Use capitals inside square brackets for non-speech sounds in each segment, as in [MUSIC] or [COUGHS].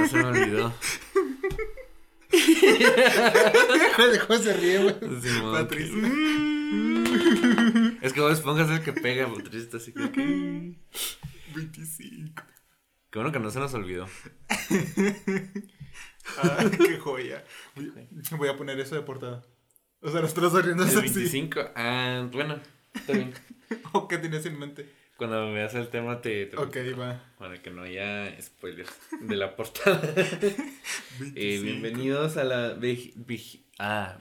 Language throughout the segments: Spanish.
No se me olvidó. Dejó se ríe, güey. Simón, Patricia. Es que vos Esponja es el que pega, Patricia está así que... 25. Qué bueno que no se nos olvidó. Ah, qué joya. Voy, a poner eso de portada. O sea, nosotros riendo así. 25. Ah, bueno, está bien. [LAUGHS] ¿O qué tienes en mente? Cuando veas el tema te... te- Ok, va. Para que no haya spoilers de la portada. [LAUGHS] Eh, 25. bienvenidos a la vig- vig- ah,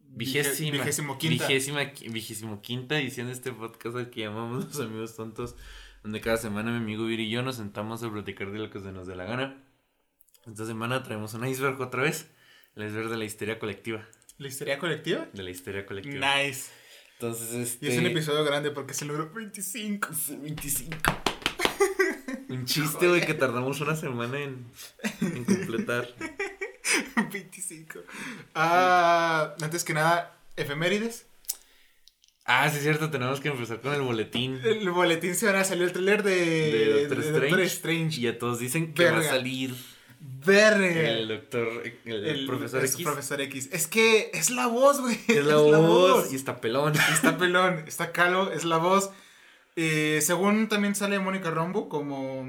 vigésima, Vigésimo quinta. vigésima, vigésimo quinta edición de este podcast al que llamamos Los Amigos Tontos, donde cada semana mi amigo Viri y yo nos sentamos a platicar de lo que se nos dé la gana. Esta semana traemos un iceberg otra vez, el iceberg de la histeria colectiva, ¿La histeria colectiva? de la histeria colectiva. Nice. Entonces, este... Y es un episodio grande porque se logró 25. 25. [LAUGHS] Un chiste, güey, que tardamos una semana en, en completar. [LAUGHS] 25. Ah, antes que nada, efemérides. Ah, sí es cierto, tenemos que empezar con el boletín El boletín se van a salir el trailer de, de Doctor de Strange. Doctor Strange. Y a todos dicen que va a Verga. salir Verga. el doctor, el, El profesor es X. Profesor X. Es que es la voz, güey. Es la [LAUGHS] voz y está pelón. [LAUGHS] Está pelón, está calvo, es la voz. Eh, según también sale Mónica Rombo como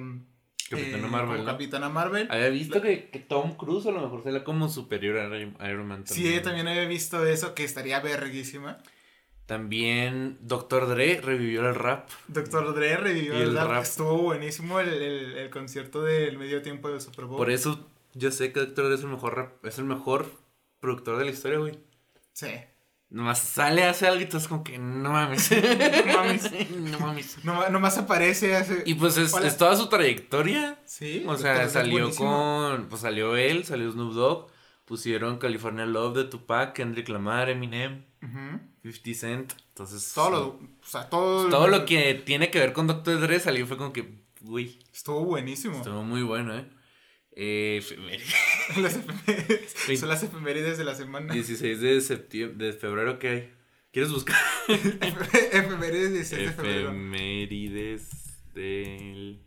Capitana eh, Marvel, como ¿no? Capitana Marvel. Había visto que, que Tom Cruise a lo mejor sería como superior a Iron Man. Sí, también había visto eso, que estaría verguísima. También Doctor Dre revivió el rap. Doctor Dre revivió el el rap. rap. Estuvo buenísimo el, el- el concierto del medio tiempo del Super Bowl. Por eso yo sé que Doctor Dre es el mejor rap, es el mejor productor de la historia, güey. Sí. Nomás sale, hace algo y tú es como que no mames. [LAUGHS] [LAUGHS] No mames. no mames. No, nomás aparece, hace... Y pues es, toda su trayectoria. Sí. O sea, salió con. Pues salió él, salió Snoop Dogg. Pusieron California Love de Tupac, Kendrick Lamar, Eminem, Ujú. 50 Cent. Entonces. Todo lo... O sea, todo... Todo lo que tiene que ver con Dr. Dre salió fue como que. Uy, Estuvo buenísimo. estuvo muy bueno, ¿eh? eh efemérides. [LAUGHS] Las efemérides. Sí. Son las efemérides de la semana. 16 de septiembre, de febrero, ¿qué hay? ¿Quieres buscar? [LAUGHS] efemérides 16 de febrero. Efemérides del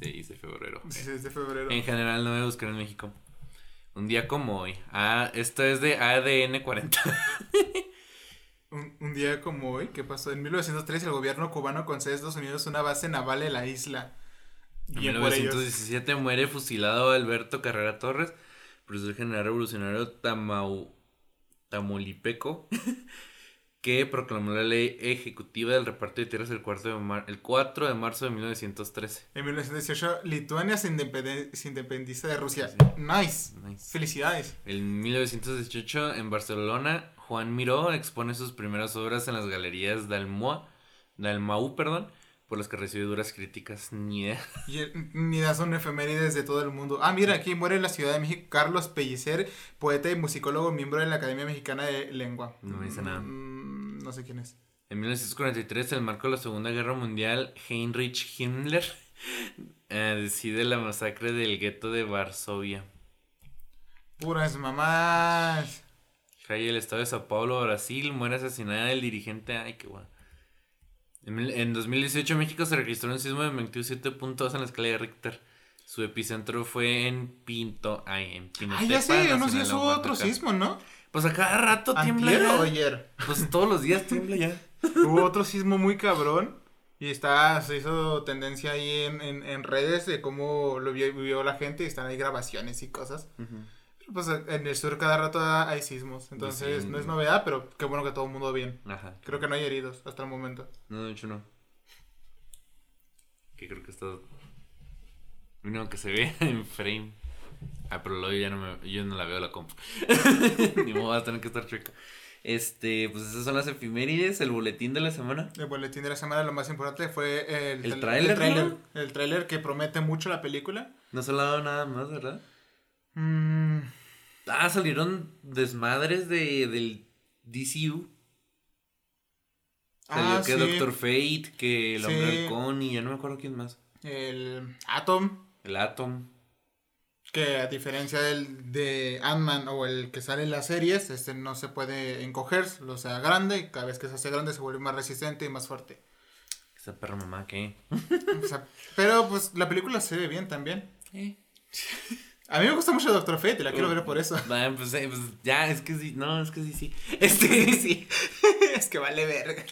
16 de febrero. 16 de febrero. En general no voy a buscar en México. Un día como hoy. Ah, esto es de ADN 40. [LAUGHS] Un, un día como hoy, ¿qué pasó? En 1903 el gobierno cubano concede a Estados Unidos una base naval en la isla. En por ellos. 1917 muere fusilado Alberto Carrera Torres, profesor general revolucionario tamau, tamaulipeco, [LAUGHS] que proclamó la ley ejecutiva del reparto de tierras el, cuarto de mar- el 4 de marzo de 1913. En 1918 Lituania se, independe- se independiza de Rusia. Sí. Nice. Nice. Felicidades. En 1918 en Barcelona, Juan Miró expone sus primeras obras en las galerías Dalmoa, Dalmau, perdón, por las que recibió duras críticas. Ni el- ni da son efemérides de todo el mundo. Ah, mira, aquí muere en la Ciudad de México Carlos Pellicer, poeta y musicólogo, miembro de la Academia Mexicana de Lengua. No me dice nada. Mm, no sé quién es. En 1943, el marco de la Segunda Guerra Mundial, Heinrich Himmler eh, decide la masacre del gueto de Varsovia. Puras mamás. Calle el estado de Sao Paulo, Brasil, muere asesinada el dirigente. Ay, qué guay. En, en 2018, México se registró un sismo de 27.2 en la escala de Richter. Su epicentro fue en Pinto. Ay, en Pinotepa. Ah, ya sé, unos Nacional días hubo otro sismo, ¿no? Pues a cada rato tiembla. ¿Antier ya. o ayer? Pues todos los días tiembla ya. [LAUGHS] Hubo otro sismo muy cabrón. Y está, se hizo tendencia ahí en, en, en redes de cómo lo vio, vivió la gente. Y están ahí grabaciones y cosas. Pero pues en el sur cada rato hay sismos. Entonces Sí. no es novedad, pero qué bueno que todo el mundo bien. Ajá. Creo que no hay heridos hasta el momento. No, de hecho no. Que creo que está. Mínimo que se ve [LAUGHS] en frame. Ah, pero luego ya no me, yo no la veo la compu. [LAUGHS] Ni modo, va a tener que estar chueca. Este, pues esas son las efemérides, el boletín de la semana. El boletín de la semana, lo más importante fue el, El tráiler, el tráiler. ¿no? El tráiler que promete mucho la película. No se ha hablado nada más, ¿verdad? Mm, Ah, salieron desmadres de, del DCU. Salió ah, que sí, Doctor Fate, que el hombre Sí. halcón y ya no me acuerdo quién más. El Atom. El Atom. Que a diferencia del de Ant-Man o el que sale en las series, este no se puede encoger, lo sea grande, y cada vez que se hace grande se vuelve más resistente y más fuerte. Esa perra mamá, ¿qué? O sea, pero pues la película se ve bien también. Eh. [LAUGHS] A mí me gusta mucho Doctor Fate, la quiero ver por eso. [LAUGHS] Ah, pues, eh, pues, ya, es que sí, no, es que sí, sí. [LAUGHS] Este, sí. [LAUGHS] es que vale verga.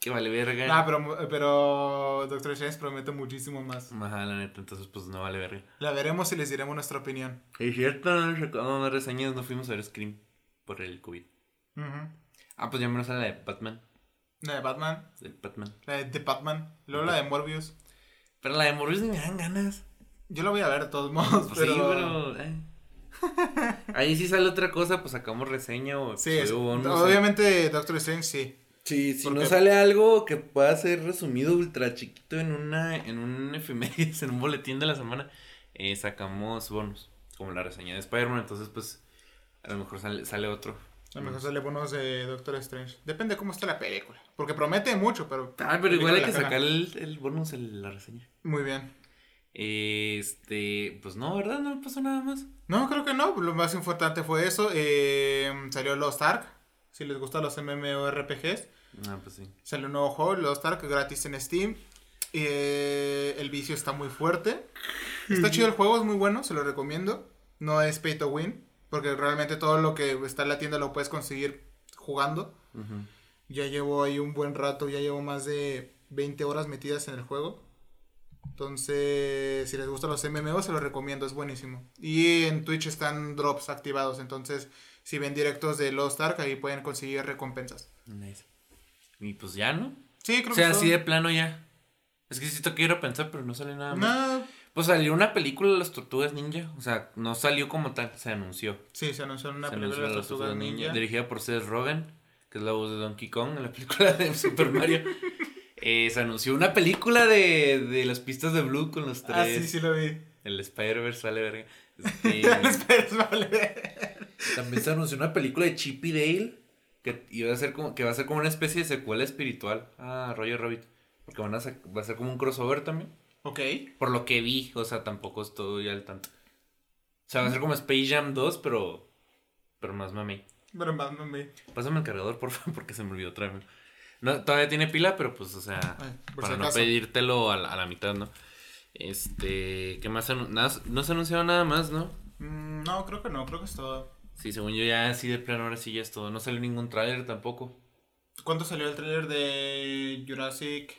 que vale verga. Ah, pero, pero Doctor Strange promete muchísimo más. Ajá, la neta, entonces pues no vale verga. La veremos y les diremos nuestra opinión. Es cierto, no más reseñas, no fuimos a ver Scream por el COVID. Ujú. Ah, pues ya menos a la de Batman. La de Batman, De Batman. la de The Batman, luego la de Morbius. Pero la de Morbius ni me dan ganas. Yo la voy a ver de todos modos, Pues pero... sí, pero. eh. Ahí sí sale otra cosa, pues sacamos reseña o Sí, es- bonus. obviamente Doctor Strange sí. Sí, si Porque- no sale algo que pueda ser resumido ultra chiquito en una en un [LAUGHS] efemérides, en un boletín de la semana, eh, sacamos bonus, como la reseña de Spider-Man, entonces pues a lo mejor sale, sale otro. A lo mejor sale bonos de Doctor Strange. Depende cómo esté la película. Porque promete mucho, pero... Ah, pero igual hay que sacar el, el bonus en la reseña. Muy bien. Este, pues no, ¿verdad? No pasó nada más. No, creo que no. Lo más importante fue eso. Eh, salió Lost Ark. Si les gustan los MMORPGs. Ah, pues sí. Salió un nuevo juego, Lost Ark, gratis en Steam. Eh, el vicio está muy fuerte. Está [LAUGHS] chido el juego, es muy bueno, se lo recomiendo. No es pay to win, porque realmente todo lo que está en la tienda lo puedes conseguir jugando. Ya llevo ahí un buen rato, ya llevo más de 20 horas metidas en el juego. Entonces, si les gustan los MMO, se los recomiendo, es buenísimo. Y en Twitch están drops activados, entonces si ven directos de Lost Ark, ahí pueden conseguir recompensas. Nice. Y pues ya, ¿no? Sí, creo O sea, que así son- de plano ya. Es que sí te quiero pensar, pero no sale nada más. No, Pues salió una película de las tortugas ninja. O sea, no salió como tal, se anunció. sí, se anunció una se película anunció de las Tortugas Ninja. Dirigida por Seth Rogen, que es la voz de Donkey Kong en la película de [LAUGHS] Super Mario. Eh, se anunció una película de, de las pistas de Blue con los tres. Ah, sí, sí lo vi. El Spider-Verse vale verga. [LAUGHS] Este, Espera, vale. también se anunció una película de Chip y Dale. Que iba a ser como, que va a ser como una especie de secuela espiritual a Roger Rabbit. Porque van a va a ser como un crossover también. Ok. Por lo que vi, o sea, tampoco estoy al tanto. O sea, va a ser como Space Jam 2, pero. Pero más mami. Pero más mami. Pásame el cargador, por favor, [LAUGHS] porque se me olvidó traerme. No, todavía tiene pila, pero pues, o sea, Ay, para si no acaso. pedírtelo a la, a la mitad, ¿no? Este, ¿qué más? nada- no se ha anunciado nada más, ¿no? Mm, no, creo que no, creo que es todo. Sí, según yo ya así de plano ahora sí ya es todo. No salió ningún tráiler tampoco. ¿Cuánto salió el trailer de Jurassic?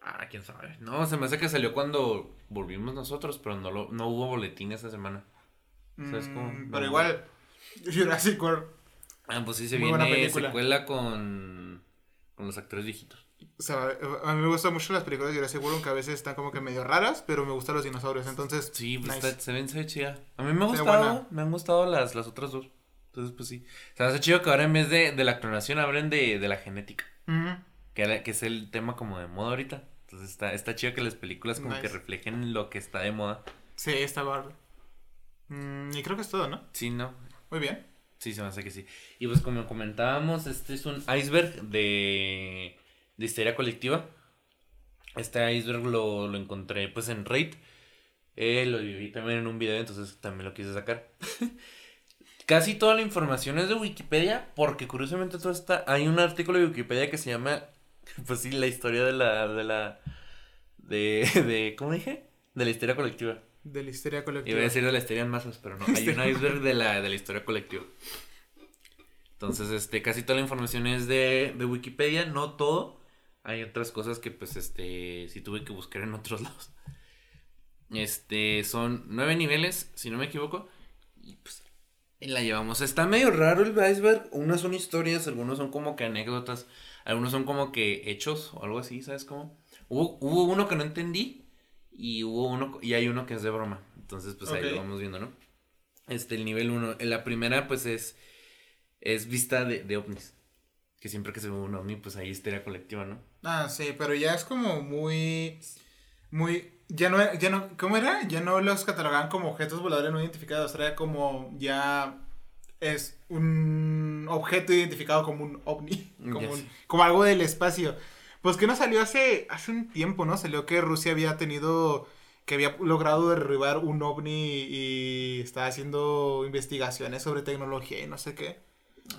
Ah, quién sabe. No, se me hace que salió cuando volvimos nosotros, pero no, lo, no hubo boletín esa semana. ¿Sabes Mm, cómo? pero No. igual, [LAUGHS] Jurassic World. Ah, pues sí, se Muy viene secuela con, con los actores viejitos. O sea, a mí me gustan mucho las películas de Jurassic World, aunque a veces están como que medio raras, pero me gustan los dinosaurios, entonces... Sí, pues nice. está- se ven, se ve chida. A mí me ha Se gustado, me han gustado las, las otras dos. Entonces, pues sí. O sea, hace chido que ahora en vez de, de la clonación hablen de, de la genética. Que, que es el tema como de moda ahorita. Entonces está, está chido que las películas como que reflejen lo que está de moda. Sí, está bárbaro. Mm, y creo que es todo, ¿no? Sí, ¿no? Muy bien. Sí, se me hace que sí. Y pues como comentábamos, este es un iceberg de, de histeria colectiva. Este iceberg lo, lo encontré pues en Raid. Eh, lo vi también en un video, entonces también lo quise sacar. [LAUGHS] Casi toda la información es de Wikipedia, porque curiosamente todo está... Hay un artículo de Wikipedia que se llama, [LAUGHS] pues sí, la historia de la... De la de, [LAUGHS] de ¿Cómo dije? De la histeria colectiva. De la histeria colectiva. Iba a decir de la histeria en masas, pero no. Hay un [LAUGHS] iceberg de la, de la historia colectiva. Entonces, este, casi toda la información es de, de Wikipedia, no todo. Hay otras cosas que, pues, este, sí tuve que buscar en otros [LAUGHS] lados. Este, son nueve niveles, si no me equivoco. Y pues, la llevamos. Está medio raro el iceberg. Unas son historias, algunos son como que anécdotas, algunos son como que hechos o algo así, ¿sabes cómo? Hubo, hubo uno que no entendí y hubo uno, y hay uno que es de broma. Entonces, pues ahí lo vamos viendo, ¿no? Este, el nivel uno. La primera, pues, es, es vista de, de ovnis. Que siempre que se ve un ovni, pues hay histeria colectiva, ¿no? Ah, sí, pero ya es como muy. Muy. Ya no, ya no. ¿Cómo era? Ya no los catalogaban como objetos voladores no identificados. Era como ya. Es un objeto identificado como un ovni. [LAUGHS] Como, un- como algo del espacio. Pues que no salió hace, hace un tiempo, ¿no? Salió que Rusia había tenido. Que había logrado derribar un ovni y estaba haciendo investigaciones sobre tecnología y no sé qué.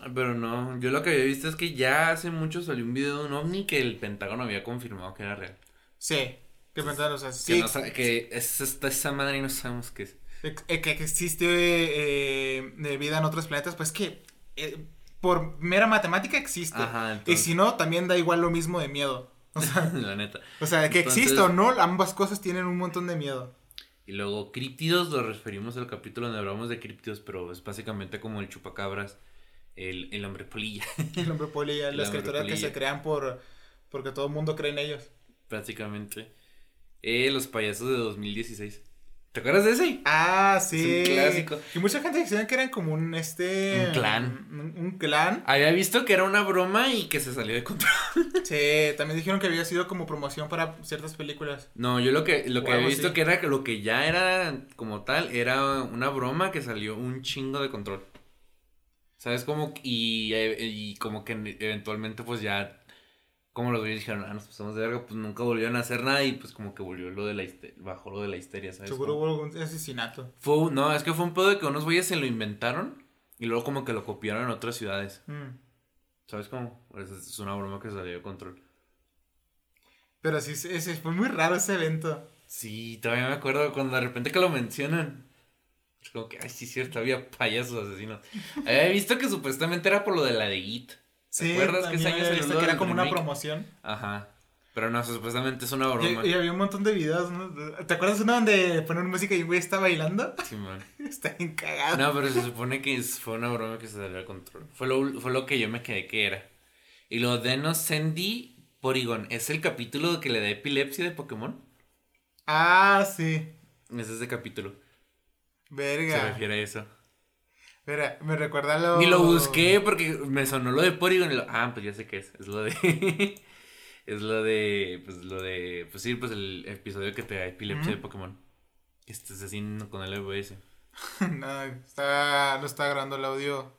Ah, Pero no, yo lo que había visto es que ya hace mucho salió un video de un ovni que el Pentágono había confirmado que era real. Sí. Que pensar, o sea, Que, sí. no que es esta, esa madre y no sabemos qué es. eh, que, que existe eh, eh, vida en otros planetas, pues que eh, por mera matemática existe. Ajá, Y si no, también da igual lo mismo de miedo. O sea, [LAUGHS] la neta. o sea que Entonces- exista o no, ambas cosas tienen un montón de miedo. Y luego críptidos lo referimos al capítulo donde hablamos de críptidos, pero es básicamente como el chupacabras, el, el hombre polilla, [LAUGHS] El hombre polilla, El las criaturas que se crean por porque todo el mundo cree en ellos. prácticamente. Eh, los payasos de 2016. ¿Te acuerdas de ese? Ah, sí. Es un clásico. Y mucha gente decía que eran como un este. Un clan. Un, un clan. Había visto que era una broma y que se salió de control. [LAUGHS] Sí, también dijeron que había sido como promoción para ciertas películas. No, yo lo que, lo O que había visto así. que era que lo que ya era como tal era una broma que salió un chingo de control. ¿Sabes cómo? Y, y como que eventualmente pues ya como los güeyes dijeron, ah, nos pasamos de verga, pues nunca volvieron a hacer nada y pues como que volvió lo de la histeria, bajó lo de la histeria, ¿sabes? Seguro hubo algún asesinato. Fue, no, es que fue un pedo de que unos güeyes se lo inventaron y luego como que lo copiaron en otras ciudades. Mm. ¿Sabes cómo? Pues es una broma que salió de control. Pero sí, ese- fue muy raro ese evento. Sí, todavía me acuerdo cuando de repente que lo mencionan. Es como que, ay, sí, cierto, había payasos asesinos. [LAUGHS] Había visto que supuestamente era por lo de la de It. ¿Te Sí, acuerdas que ese año lo que era como una remake? promoción. Ajá. Pero no, supuestamente es una broma. Y, y había un montón de videos, ¿no? ¿Te acuerdas uno donde ponen música y un güey está bailando? Sí, man. [LAUGHS] Está bien cagado. No, pero se supone que fue una broma que se salió de control. Fue lo, fue lo que yo me quedé que era. Y lo de No Sandy Porygon, ¿es el capítulo que le da epilepsia de Pokémon? Ah, sí. Es ese capítulo. Se Verga. refiere a eso. Verga, me recuerda lo. Ni lo busqué porque me sonó lo de Porygon y lo, ah, pues ya sé qué es. Es lo de. [LAUGHS] es lo de. Pues lo de. Pues sí, pues el episodio que te da epilepsia de Pokémon. Este es así con el EBS. [LAUGHS] no, está, no está grabando el audio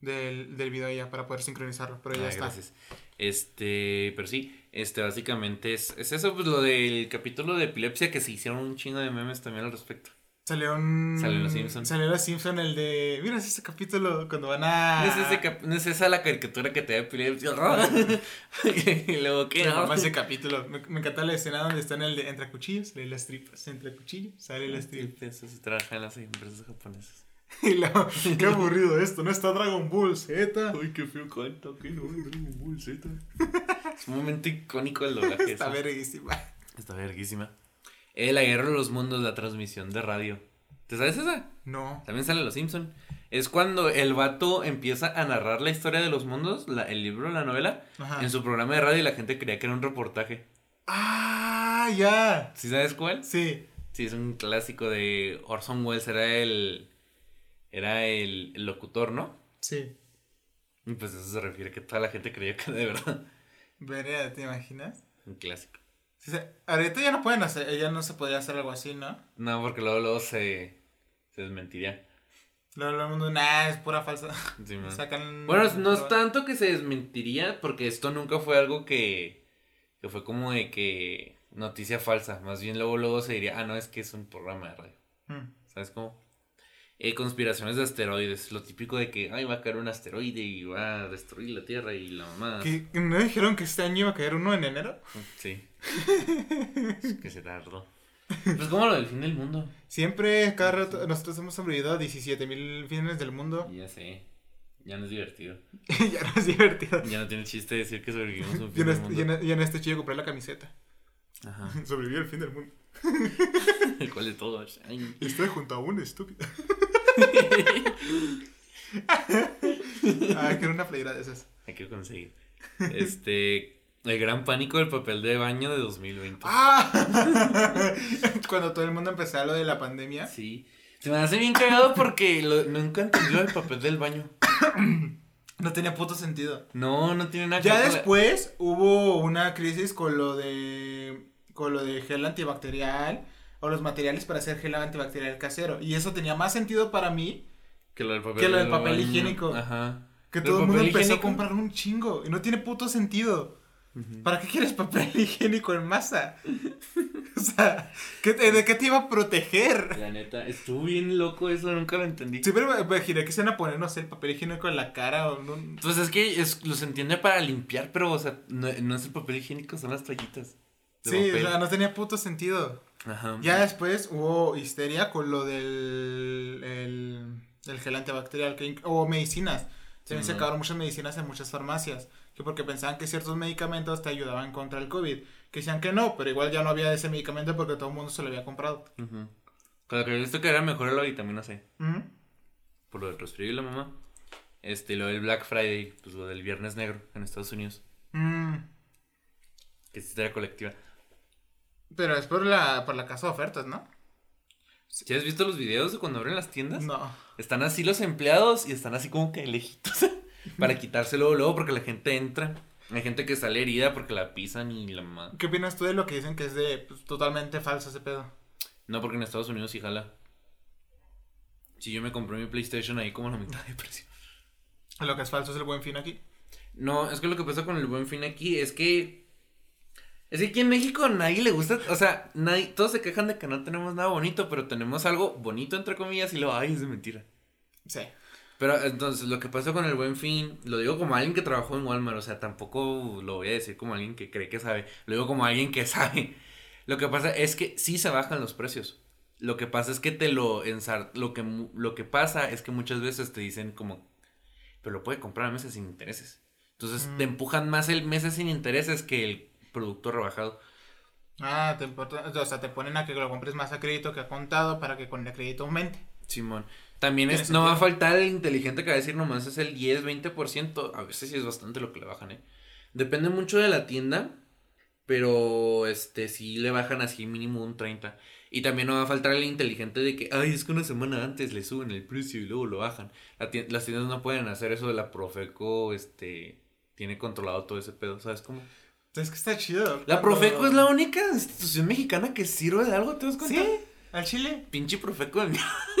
del, del video ya para poder sincronizarlo, pero ya Ah, está. gracias. Este, pero sí, este básicamente es, es eso, pues lo del capítulo de epilepsia que se hicieron un chingo de memes también al respecto. Salió un. Salió Los Simpson. Salió Los Simpson el de. Mira, es ese capítulo cuando van a. No, es ese cap- no es esa la caricatura que te da [LAUGHS] y luego, ¿qué? No? mama ese capítulo. Me, me encanta la escena donde están el de entre cuchillos, sale las tripas, entre cuchillos, sale las tripas. Eso se trabaja en las empresas japonesas. [LAUGHS] Y luego, qué aburrido esto, no está Dragon Ball Z. Ay, qué feo canta, que no, Dragon Ball Z. Es un momento icónico del doblaje. [LAUGHS] Está verguísima. Está verguísima. Eh, la guerra de los mundos, la transmisión de radio. ¿Te sabes esa? No. También sale Los Simpson. Es cuando el vato empieza a narrar la historia de los mundos, la- el libro, la novela, Ajá. en su programa de radio y la gente creía que era un reportaje. Ah, ya. ¿Sí sabes cuál? Sí. Sí, es un clásico de Orson Welles, era el. Era el, el locutor, ¿no? Sí. Y pues eso se refiere que toda la gente creía que era de verdad. Verga, ¿te imaginas? Un clásico. Ahorita ya no pueden hacer, ya no se podría hacer algo así, ¿no? No, porque luego, luego se, se desmentiría. Luego el mundo, nah, es pura falsa. [LAUGHS] Sí, [LAUGHS] man. Sacan. Bueno, no es tanto que se desmentiría, porque esto nunca fue algo que, que fue como de que noticia falsa. Más bien luego luego se diría, ah, no, es que es un programa de radio. Mm. ¿Sabes cómo? Eh, conspiraciones de asteroides. Lo típico de que, ay, va a caer un asteroide y va a destruir la Tierra y la mamá. ¿Qué- ¿No dijeron que este año iba a caer uno en enero? Sí. Es que se tardó. Pues como lo del fin del mundo. Siempre, cada rato, nosotros hemos sobrevivido a 17 mil fines del mundo. Ya sé. Ya no es divertido. [LAUGHS] ya no es divertido. Ya no tiene chiste decir que sobrevivimos un fin del mundo. en, y en este chico compré la camiseta. Ajá. [LAUGHS] Sobreviví al fin del mundo. [LAUGHS] ¿Cuál de todos? Ay. Estoy junto a un estúpido. ah, quiero una playera de esas. Hay que conseguir. Este. El gran pánico del papel de baño de 2020. ¡Ah! [LAUGHS] Cuando todo el mundo empezó lo de la pandemia. Sí. Se me hace bien cagado porque lo- nunca entendí el papel del baño. No tenía puto sentido. No, no tiene nada Ya que la- después hubo una crisis con lo de con lo de gel antibacterial o los materiales para hacer gel antibacterial casero y eso tenía más sentido para mí Que lo del papel, que lo del papel baño. higiénico. Ajá. que ¿Del todo el mundo empezó a higiénico? comprar un chingo y no tiene puto sentido. ¿Para qué quieres papel [LAUGHS] higiénico en masa? o sea, ¿qué te- ¿de qué te iba a proteger? La neta, estuvo bien loco eso, nunca lo entendí. Siempre me imaginé que se van a poner, no sé, el papel higiénico en la cara o no. Pues es que es, los entiende para limpiar, pero, o sea, no, no es el papel higiénico, son las toallitas. Sí, o sea, no tenía puto sentido. Ajá. Ya después hubo histeria con lo del el, el gel antibacterial que, o medicinas. También se Simón. acabaron muchas medicinas en muchas farmacias. Que porque pensaban que ciertos medicamentos te ayudaban contra el COVID. Que decían que no, pero igual ya no había ese medicamento porque todo el mundo se lo había comprado. Ujú. Con lo que he visto que era mejor la vitamina C. Ujú. Por lo del resfrío y la mamá. Este, lo del Black Friday, pues lo del Viernes Negro en Estados Unidos. Mm, Que es historia colectiva. Pero es por la, por la casa de ofertas, ¿no? ¿Sí has visto los videos de cuando abren las tiendas? No. Están así los empleados y están así como que lejitos [LAUGHS] para quitárselo luego porque la gente entra. Hay gente que sale herida porque la pisan y la mamá. ¿Qué opinas tú de lo que dicen que es de pues, totalmente falso ese pedo? No, porque en Estados Unidos sí jala. Si yo me compré mi PlayStation ahí como a la mitad de precio. Lo que es falso es el buen fin aquí. No, es que lo que pasa con el buen fin aquí es que. Es que aquí en México a nadie le gusta. O sea, nadie, todos se quejan de que no tenemos nada bonito, pero tenemos algo bonito, entre comillas, y lo ay, es de mentira. Sí. Pero entonces, lo que pasa con el buen fin, lo digo como alguien que trabajó en Walmart, o sea, tampoco lo voy a decir como alguien que cree que sabe, lo digo como alguien que [LAUGHS] sabe. Lo que pasa es que sí se bajan los precios. Lo que pasa es que te lo ensar lo que lo que pasa es que muchas veces te dicen como pero lo puede comprar a meses sin intereses. Entonces, te Mm. empujan más el meses sin intereses que el producto rebajado. Ah, te importa, o sea, te ponen a que lo compres más a crédito que a contado para que con el crédito aumente. Simón. También es, no va a faltar el inteligente que va a decir nomás es el 10, 20%. A veces sí es bastante lo que le bajan, ¿eh? Depende mucho de la tienda, pero este sí le bajan así mínimo un 30. Y también no va a faltar el inteligente de que, ay, es que una semana antes le suben el precio y luego lo bajan. La las tiendas no pueden hacer eso de la Profeco, este, tiene controlado todo ese pedo, ¿sabes cómo? Es que está chido. La Profeco es la única institución mexicana que sirve de algo, ¿te das cuenta? Sí, al chile. Pinche Profeco. ¿Has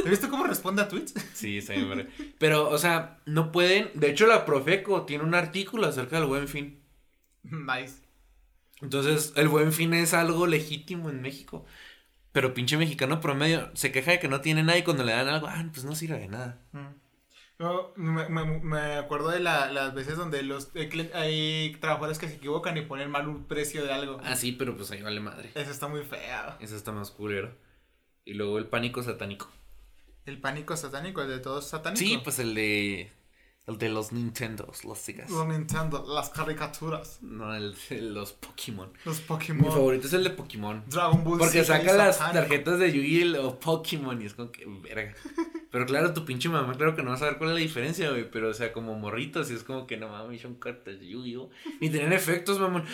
visto cómo responde a tweets? [LAUGHS] Sí, está bien. Pero, o sea, no pueden. De hecho, la Profeco tiene un artículo acerca del buen fin. nice. Entonces, el buen fin es algo legítimo en México. Pero pinche mexicano promedio se queja de que no tiene nada y cuando le dan algo, ah, pues no sirve de nada. Mm. Yo me, me- me acuerdo de la- las veces donde los hay trabajadores que se equivocan y ponen mal un precio de algo. Ah, sí, pero pues ahí vale madre. Eso está muy feo. Eso está más culero. Y luego el pánico satánico. El pánico satánico, el de todos satánico. Sí, pues el de. El de los Nintendos, los sigas. Los Nintendo, las caricaturas, No, el de los Pokémon. los Mi Pokémon, favorito es el de Pokémon. Dragon Ball Porque y saca las satánico. tarjetas de Yu-Gi o Pokémon y es como que verga. Pero claro, tu pinche mamá, claro que no vas a ver cuál es la diferencia, güey. Pero, o sea, como morritos, y es como que no mames, son cartas de Yu-Gi-Oh! Ni tenían efectos, mamón. [LAUGHS]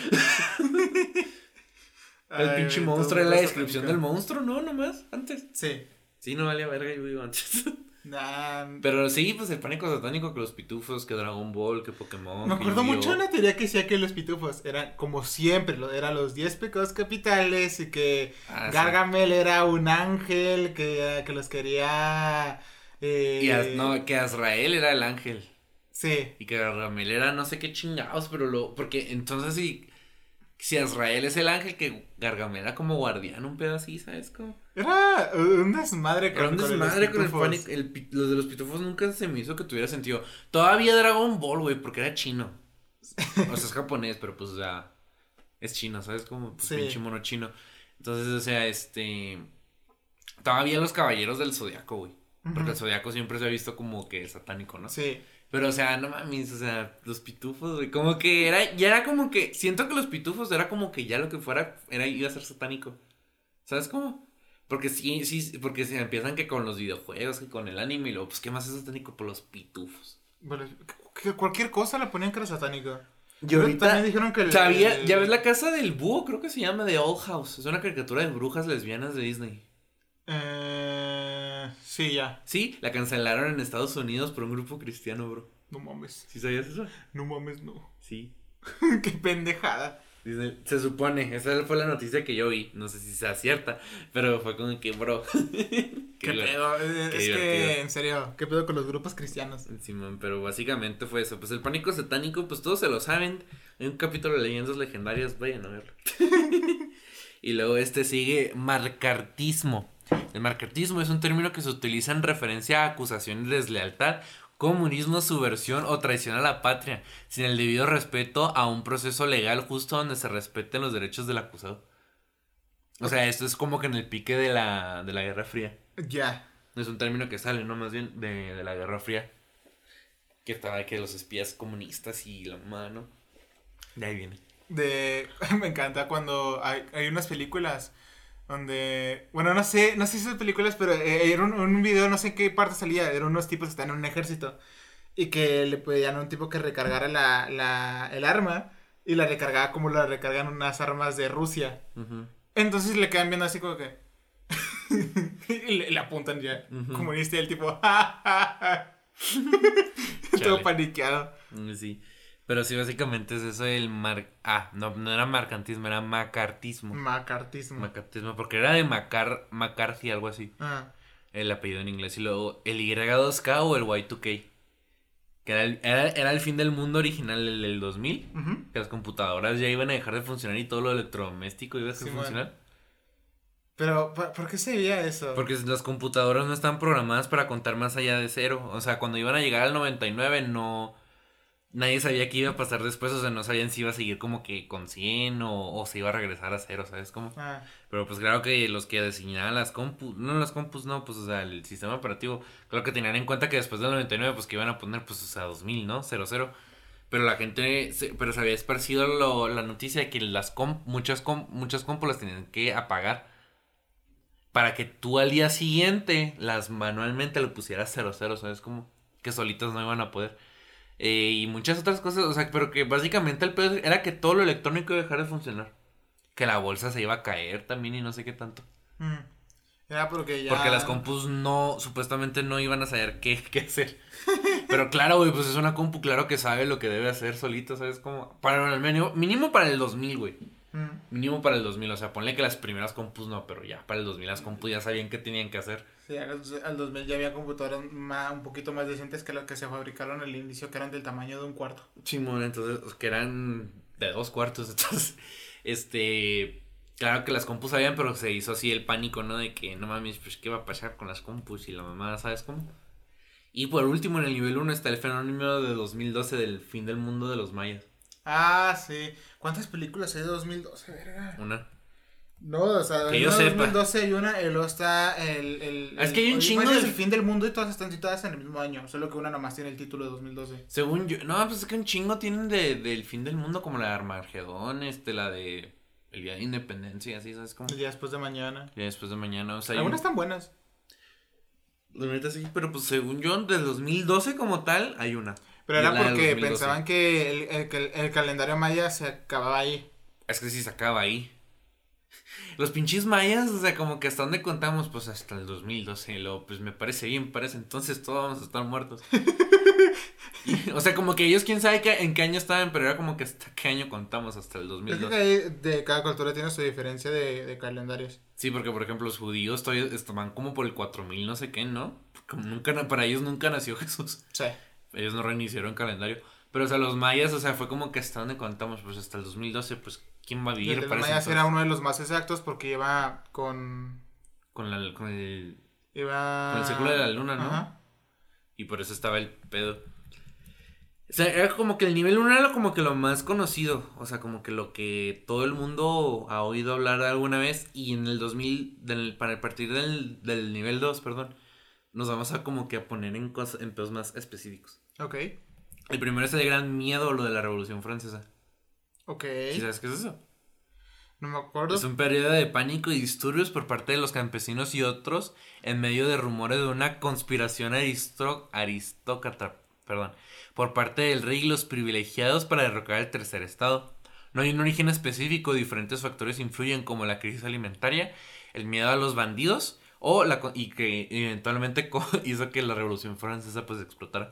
El Ay, pinche monstruo es la descripción del monstruo, ¿no? Nomás, antes. Sí. Sí, no valía verga Yu-Gi-Oh! antes. [LAUGHS] Nah, Pero sí, pues el pánico satánico, que los pitufos, que Dragon Ball, que Pokémon. Me acuerdo mucho de una teoría que decía que los pitufos eran como siempre, lo- eran los 10 pecados capitales y que Ah, sí. Gargamel era un ángel que, que los quería... eh, Y no, que Azrael era el ángel. Sí, Y que Gargamel era no sé qué chingados, pero lo. Porque entonces si. Si Azrael es el ángel, que Gargamel era como guardián, un pedo así, ¿sabes? Como... era un desmadre con, Era un con desmadre con el pánico. El, pi- los de los pitufos nunca se me hizo que tuviera sentido. Todavía Dragon Ball, güey, porque era chino. O sea, es japonés, pero pues, o sea, es chino, ¿sabes? Como pues, Sí. pinche mono chino. Entonces, o sea, este. Todavía los caballeros del zodiaco, güey. Porque el zodiaco siempre se ha visto como que satánico, ¿no? Sí, Pero, o sea, no mames, o sea, los pitufos, güey, como que era, ya era como que, siento que los pitufos era como que ya lo que fuera, era, iba a ser satánico. ¿Sabes cómo? Porque sí, sí, porque se empiezan que con los videojuegos, que con el anime, y luego, pues, ¿qué más es satánico? Por los pitufos. bueno, que cualquier cosa la ponían que era satánica. Y ahorita, también dijeron que el- sabía, el- ya ves la casa del búho, creo que se llama The Old House, es una caricatura de brujas lesbianas de Disney. Eh, sí, ya. Sí, la cancelaron en Estados Unidos por un grupo cristiano, bro. No mames. ¿Sí sabías eso? No mames, no. Sí. [LAUGHS] Qué pendejada. Se supone, esa fue la noticia que yo vi, no sé si sea cierta, pero fue como que, bro. [LAUGHS] Qué, pedo. qué es divertido. que, en serio, ¿qué pedo con los grupos cristianos? Simón, pero básicamente fue eso. Pues el pánico satánico, pues todos se lo saben. Hay un capítulo de leyendas legendarias, vayan a verlo. [LAUGHS] y luego este sigue marcartismo. El marcartismo es un término que se utiliza en referencia a acusaciones de deslealtad, comunismo, subversión o traición a la patria, sin el debido respeto a un proceso legal justo donde se respeten los derechos del acusado. O sea, esto es como que en el pique de la, de la Guerra Fría. Ya. Es un término que sale, ¿no? Más bien de, de la Guerra Fría. Que estaba que los espías comunistas y la mano. De ahí viene. De. [LAUGHS] Me encanta cuando hay, hay unas películas donde. Bueno, no sé, no sé si son películas, pero eh, era un, un video, no sé en qué parte salía. Eran unos tipos que están en un ejército. Y que le pedían a un tipo que recargara la, la, el arma. Y la recargaba como la recargan unas armas de Rusia. Entonces le quedan viendo así como que. [LAUGHS] y le, le apuntan ya. Ujú. Comunista y el tipo. [LAUGHS] [LAUGHS] Todo paniqueado. Mm, Sí. Pero sí, básicamente es eso del mar... Ah, no, no era marcantismo, era macartismo. Macartismo. Macartismo, porque era de Macar... McCarthy, algo así. Ah, El apellido en inglés. Y luego el Y2K o el Y2K. Que era el, era, era el fin del mundo original, el del 2000. ujú. Que las computadoras ya iban a dejar de funcionar y todo lo electrodoméstico iba a dejar de Sí, funcionar. Pero, ¿por, por qué se veía eso? Porque las computadoras no están programadas para contar más allá de cero. O sea, cuando iban a llegar al 99 no... Nadie sabía qué iba a pasar después, o sea, no sabían si iba a seguir como que con 100 o, o se iba a regresar a cero, ¿sabes cómo? Ah, Pero pues claro que los que designaban las compus, no las compus, no, pues o sea, el sistema operativo, claro que tenían en cuenta que después del 99 pues que iban a poner pues o sea 2000, ¿no? 00. Pero la gente, se- pero se había esparcido lo- la noticia de que las comp, muchas comp, muchas compus las tenían que apagar para que tú al día siguiente las manualmente le pusieras 00, ¿sabes? Como que solitas no iban a poder. Eh, y muchas otras cosas, o sea, pero que básicamente el pedo era que todo lo electrónico iba a dejar de funcionar. Que la bolsa se iba a caer también y no sé qué tanto. mm. Era porque ya. Porque las compus no, supuestamente no iban a saber qué, [LAUGHS] qué hacer. Pero claro, güey, pues es una compu, claro que sabe lo que debe hacer solito, ¿sabes? Como, para el mínimo, mínimo para el 2000, güey. Mm. Mínimo para el 2000, o sea, ponle que las primeras compus no, pero ya para el 2000 las compus ya sabían qué tenían que hacer. Sí, al, al 2000 ya había computadoras ma- un poquito más decentes que las que se fabricaron al inicio, que eran del tamaño de un cuarto. Simón, entonces, que eran de dos cuartos, [LAUGHS] entonces, este, claro que las compus sabían, pero se hizo así el pánico, ¿no? De que, no mames, pues, ¿qué va a pasar con las compus y la mamá, ¿sabes cómo? Y por último, en el nivel 1 está el fenómeno de 2012 del fin del mundo de los mayas. Ah, sí. ¿Cuántas películas hay de 2012, verga? Una. No, o sea, Que yo sepa. 2012 hay una, y luego está el... el Es el- que hay un chingo del- El fin del mundo y todas están citadas en el mismo año, solo que una nomás tiene el título de 2012. Según yo, no, pues es que un chingo tienen de, del fin del mundo, como la de Armagedón, este, la de el día de independencia, así, ¿sabes cómo? El día después de mañana. Ya después de mañana, o sea, hay Algunas un- están buenas. La neta sí, pero pues según yo, del 2012 como tal, hay una. Pero era porque 2012. pensaban que el, el- que el- el calendario maya se acababa ahí. Es que sí se acaba ahí. [LAUGHS] Los pinches mayas, o sea, como que hasta dónde contamos, pues hasta el 2012. Y luego, pues me parece bien, parece entonces todos vamos a estar muertos. [LAUGHS] Y, o sea, como que ellos quién sabe en qué año estaban, pero era como que hasta qué año contamos, hasta el Yo creo 2012. que ahí de cada cultura tiene su diferencia de, de calendarios. Sí, porque por ejemplo los judíos todavía estaban como por el 4000 no sé qué, ¿no? Como nunca, para ellos nunca nació [LAUGHS] Jesús. Sí. Ellos no reiniciaron calendario. Pero o sea, los mayas, o sea, fue como que hasta dónde contamos, pues hasta el 2012, pues ¿quién va a vivir los mayas era uno de los más exactos porque iba con... Con, la, con el Iba... Con el círculo de la luna, ¿no? Ajá. Y por eso estaba el pedo. O sea, era como que el nivel 1 era como que lo más conocido. O sea, como que lo que todo el mundo ha oído hablar alguna vez. Y en el 2000, del, para partir del, del nivel 2, perdón, nos vamos a como que a poner en, cosas, en pedos más específicos. Ok. El primero es el gran miedo, lo de la Revolución Francesa. Ok. ¿Sí sabes qué es eso? No me acuerdo. Es un periodo de pánico y disturbios por parte de los campesinos y otros en medio de rumores de una conspiración aristócrata, perdón, por parte del rey y los privilegiados para derrocar el tercer estado. No hay un origen específico, diferentes factores influyen como la crisis alimentaria, el miedo a los bandidos o la y que eventualmente [LAUGHS] hizo que la revolución francesa pues explotara.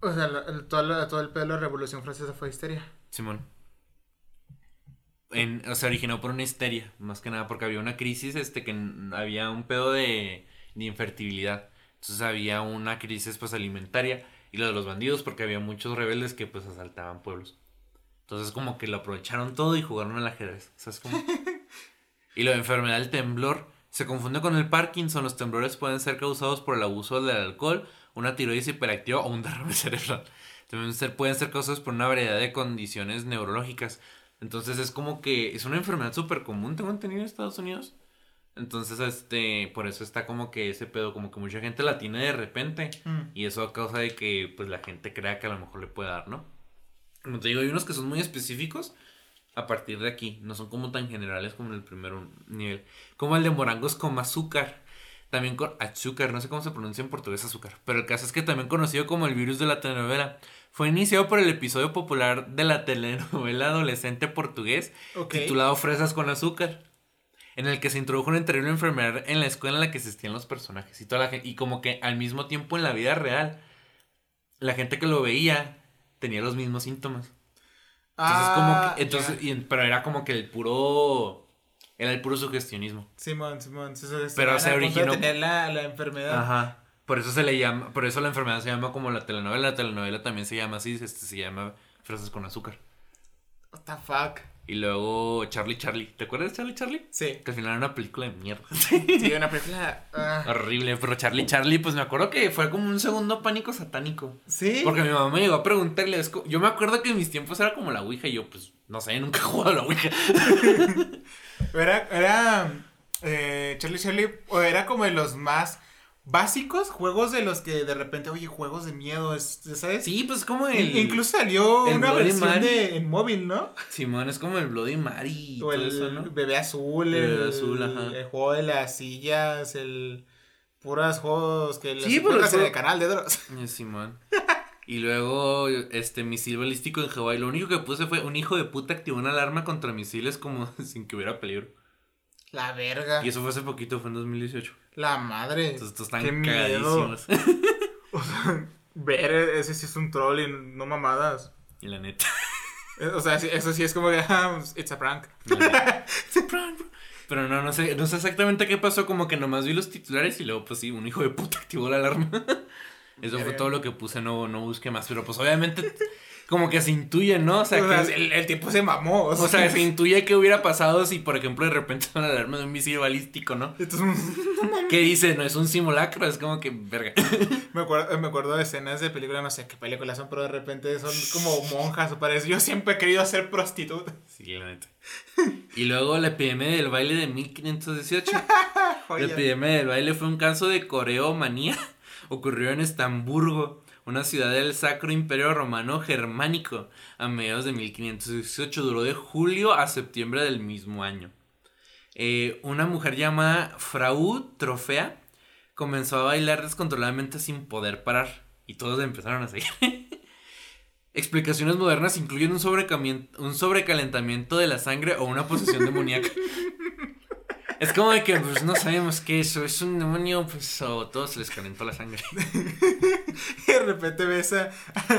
O sea, la- el- todo, la- todo el pedo de la Revolución Francesa fue histeria. Simón. En, o se originó por una histeria, más que nada porque había una crisis, este, que había un pedo de, de infertilidad. Entonces había una crisis pues alimentaria y lo de los bandidos porque había muchos rebeldes que pues asaltaban pueblos. Entonces como que lo aprovecharon todo y jugaron al ajedrez, ¿sabes cómo? [LAUGHS] y de enfermedad del temblor se confunde con el Parkinson. Los temblores pueden ser causados por el abuso del alcohol, una tiroides hiperactiva o un derrame [LAUGHS] cerebral. También ser- pueden ser causados por una variedad de condiciones neurológicas. Entonces es como que es una enfermedad súper común, tengo entendido en Estados Unidos. Entonces, este, por eso está como que ese pedo, como que mucha gente la tiene de repente. Mm. Y eso a causa de que, pues, la gente crea que a lo mejor le puede dar, ¿no? Como te digo, hay unos que son muy específicos a partir de aquí. No son como tan generales como en el primer nivel. Como el de morangos con azúcar. También con azúcar, no sé cómo se pronuncia en portugués azúcar. Pero el caso es que también conocido como el virus de la telenovela. Fue iniciado por el episodio popular de la telenovela adolescente portugués titulado Fresas con azúcar. En el que se introdujo una terrible enfermedad en la escuela en la que existían los personajes y toda la gente. Y como que al mismo tiempo en la vida real, la gente que lo veía tenía los mismos síntomas. Entonces, como Ah, que, entonces, y- pero era como que el puro, era el puro sugestionismo. Simón, Simón. se- Pero se de originó- tener la, la enfermedad. Ajá. Por eso se le llama, por eso la enfermedad se llama como la telenovela. La telenovela también se llama así, este, se llama Fresas con azúcar. What the fuck. Y luego Charlie Charlie. ¿Te acuerdas de Charlie Charlie? Sí. Que al final era una película de mierda. [LAUGHS] Sí, una película. ah, Horrible, pero Charlie Charlie, pues me acuerdo que fue como un segundo pánico satánico. sí. Porque mi mamá me llegó a preguntarle, es co- yo me acuerdo que en mis tiempos era como la Ouija y yo, pues, no sé, nunca he jugado a la Ouija. [LAUGHS] Era, era eh, Charlie Charlie, o era como de los más básicos juegos de los que de repente, oye, juegos de miedo, es- ¿sabes? Sí, pues como el... In- Incluso salió el una Bloody versión Mary. de en móvil, ¿no? Simón, es como el Bloody Mary O todo el eso, ¿no? bebé azul, El el, Bebé Azul, ajá. el juego de las sillas, el puras juegos que Sí, pero encuentras en el canal de Dross. [LAUGHS] Eh, Simón. Y luego, este, misil balístico en Hawái. Lo único que puse fue un hijo de puta activó una alarma contra misiles como [LAUGHS] sin que hubiera peligro. La verga. Y eso fue hace poquito, fue en 2018. La madre. Entonces estos están Qué miedo. cagadísimos. [LAUGHS] O sea, ver ese sí es un troll y no mamadas. y la neta. [LAUGHS] Eh, O sea, eso sí es como que, ah, it's a prank. la neta. [LAUGHS] Pero no, no sé, no sé exactamente qué pasó, como que nomás vi los titulares y luego, pues sí, un hijo de puta activó la alarma. Eso fue todo lo que puse, no, no busqué más. Pero pues obviamente, como que se intuye, ¿no? O sea, O sea, que, el, el tipo se mamó. o sea, se intuye que hubiera pasado si, por ejemplo, de repente [LAUGHS] suena la alarma de un misil balístico, ¿no? Entonces, [LAUGHS] ¿Qué dice? No es un simulacro, es como que, verga. [LAUGHS] me, acuerdo, me acuerdo de escenas de películas, no sé qué películas son, pero de repente son como monjas o parece. Yo siempre he querido ser prostituta. Sí, la neta. Y luego la epidemia del baile de 1518. La epidemia del baile fue un caso de coreomanía. Ocurrió en Estamburgo, una ciudad del Sacro Imperio Romano Germánico, a mediados de 1518. Duró de julio a septiembre del mismo año. Eh, una mujer llamada Frau Trofea comenzó a bailar descontroladamente sin poder parar. Y todos empezaron a seguir. [LAUGHS] Explicaciones modernas incluyen un, un sobrecalentamiento de la sangre o una posesión demoníaca. [LAUGHS] Es como que pues no sabemos qué es, es un demonio, pues o todos se les calentó la sangre. [LAUGHS] [LAUGHS] Y de repente ves a.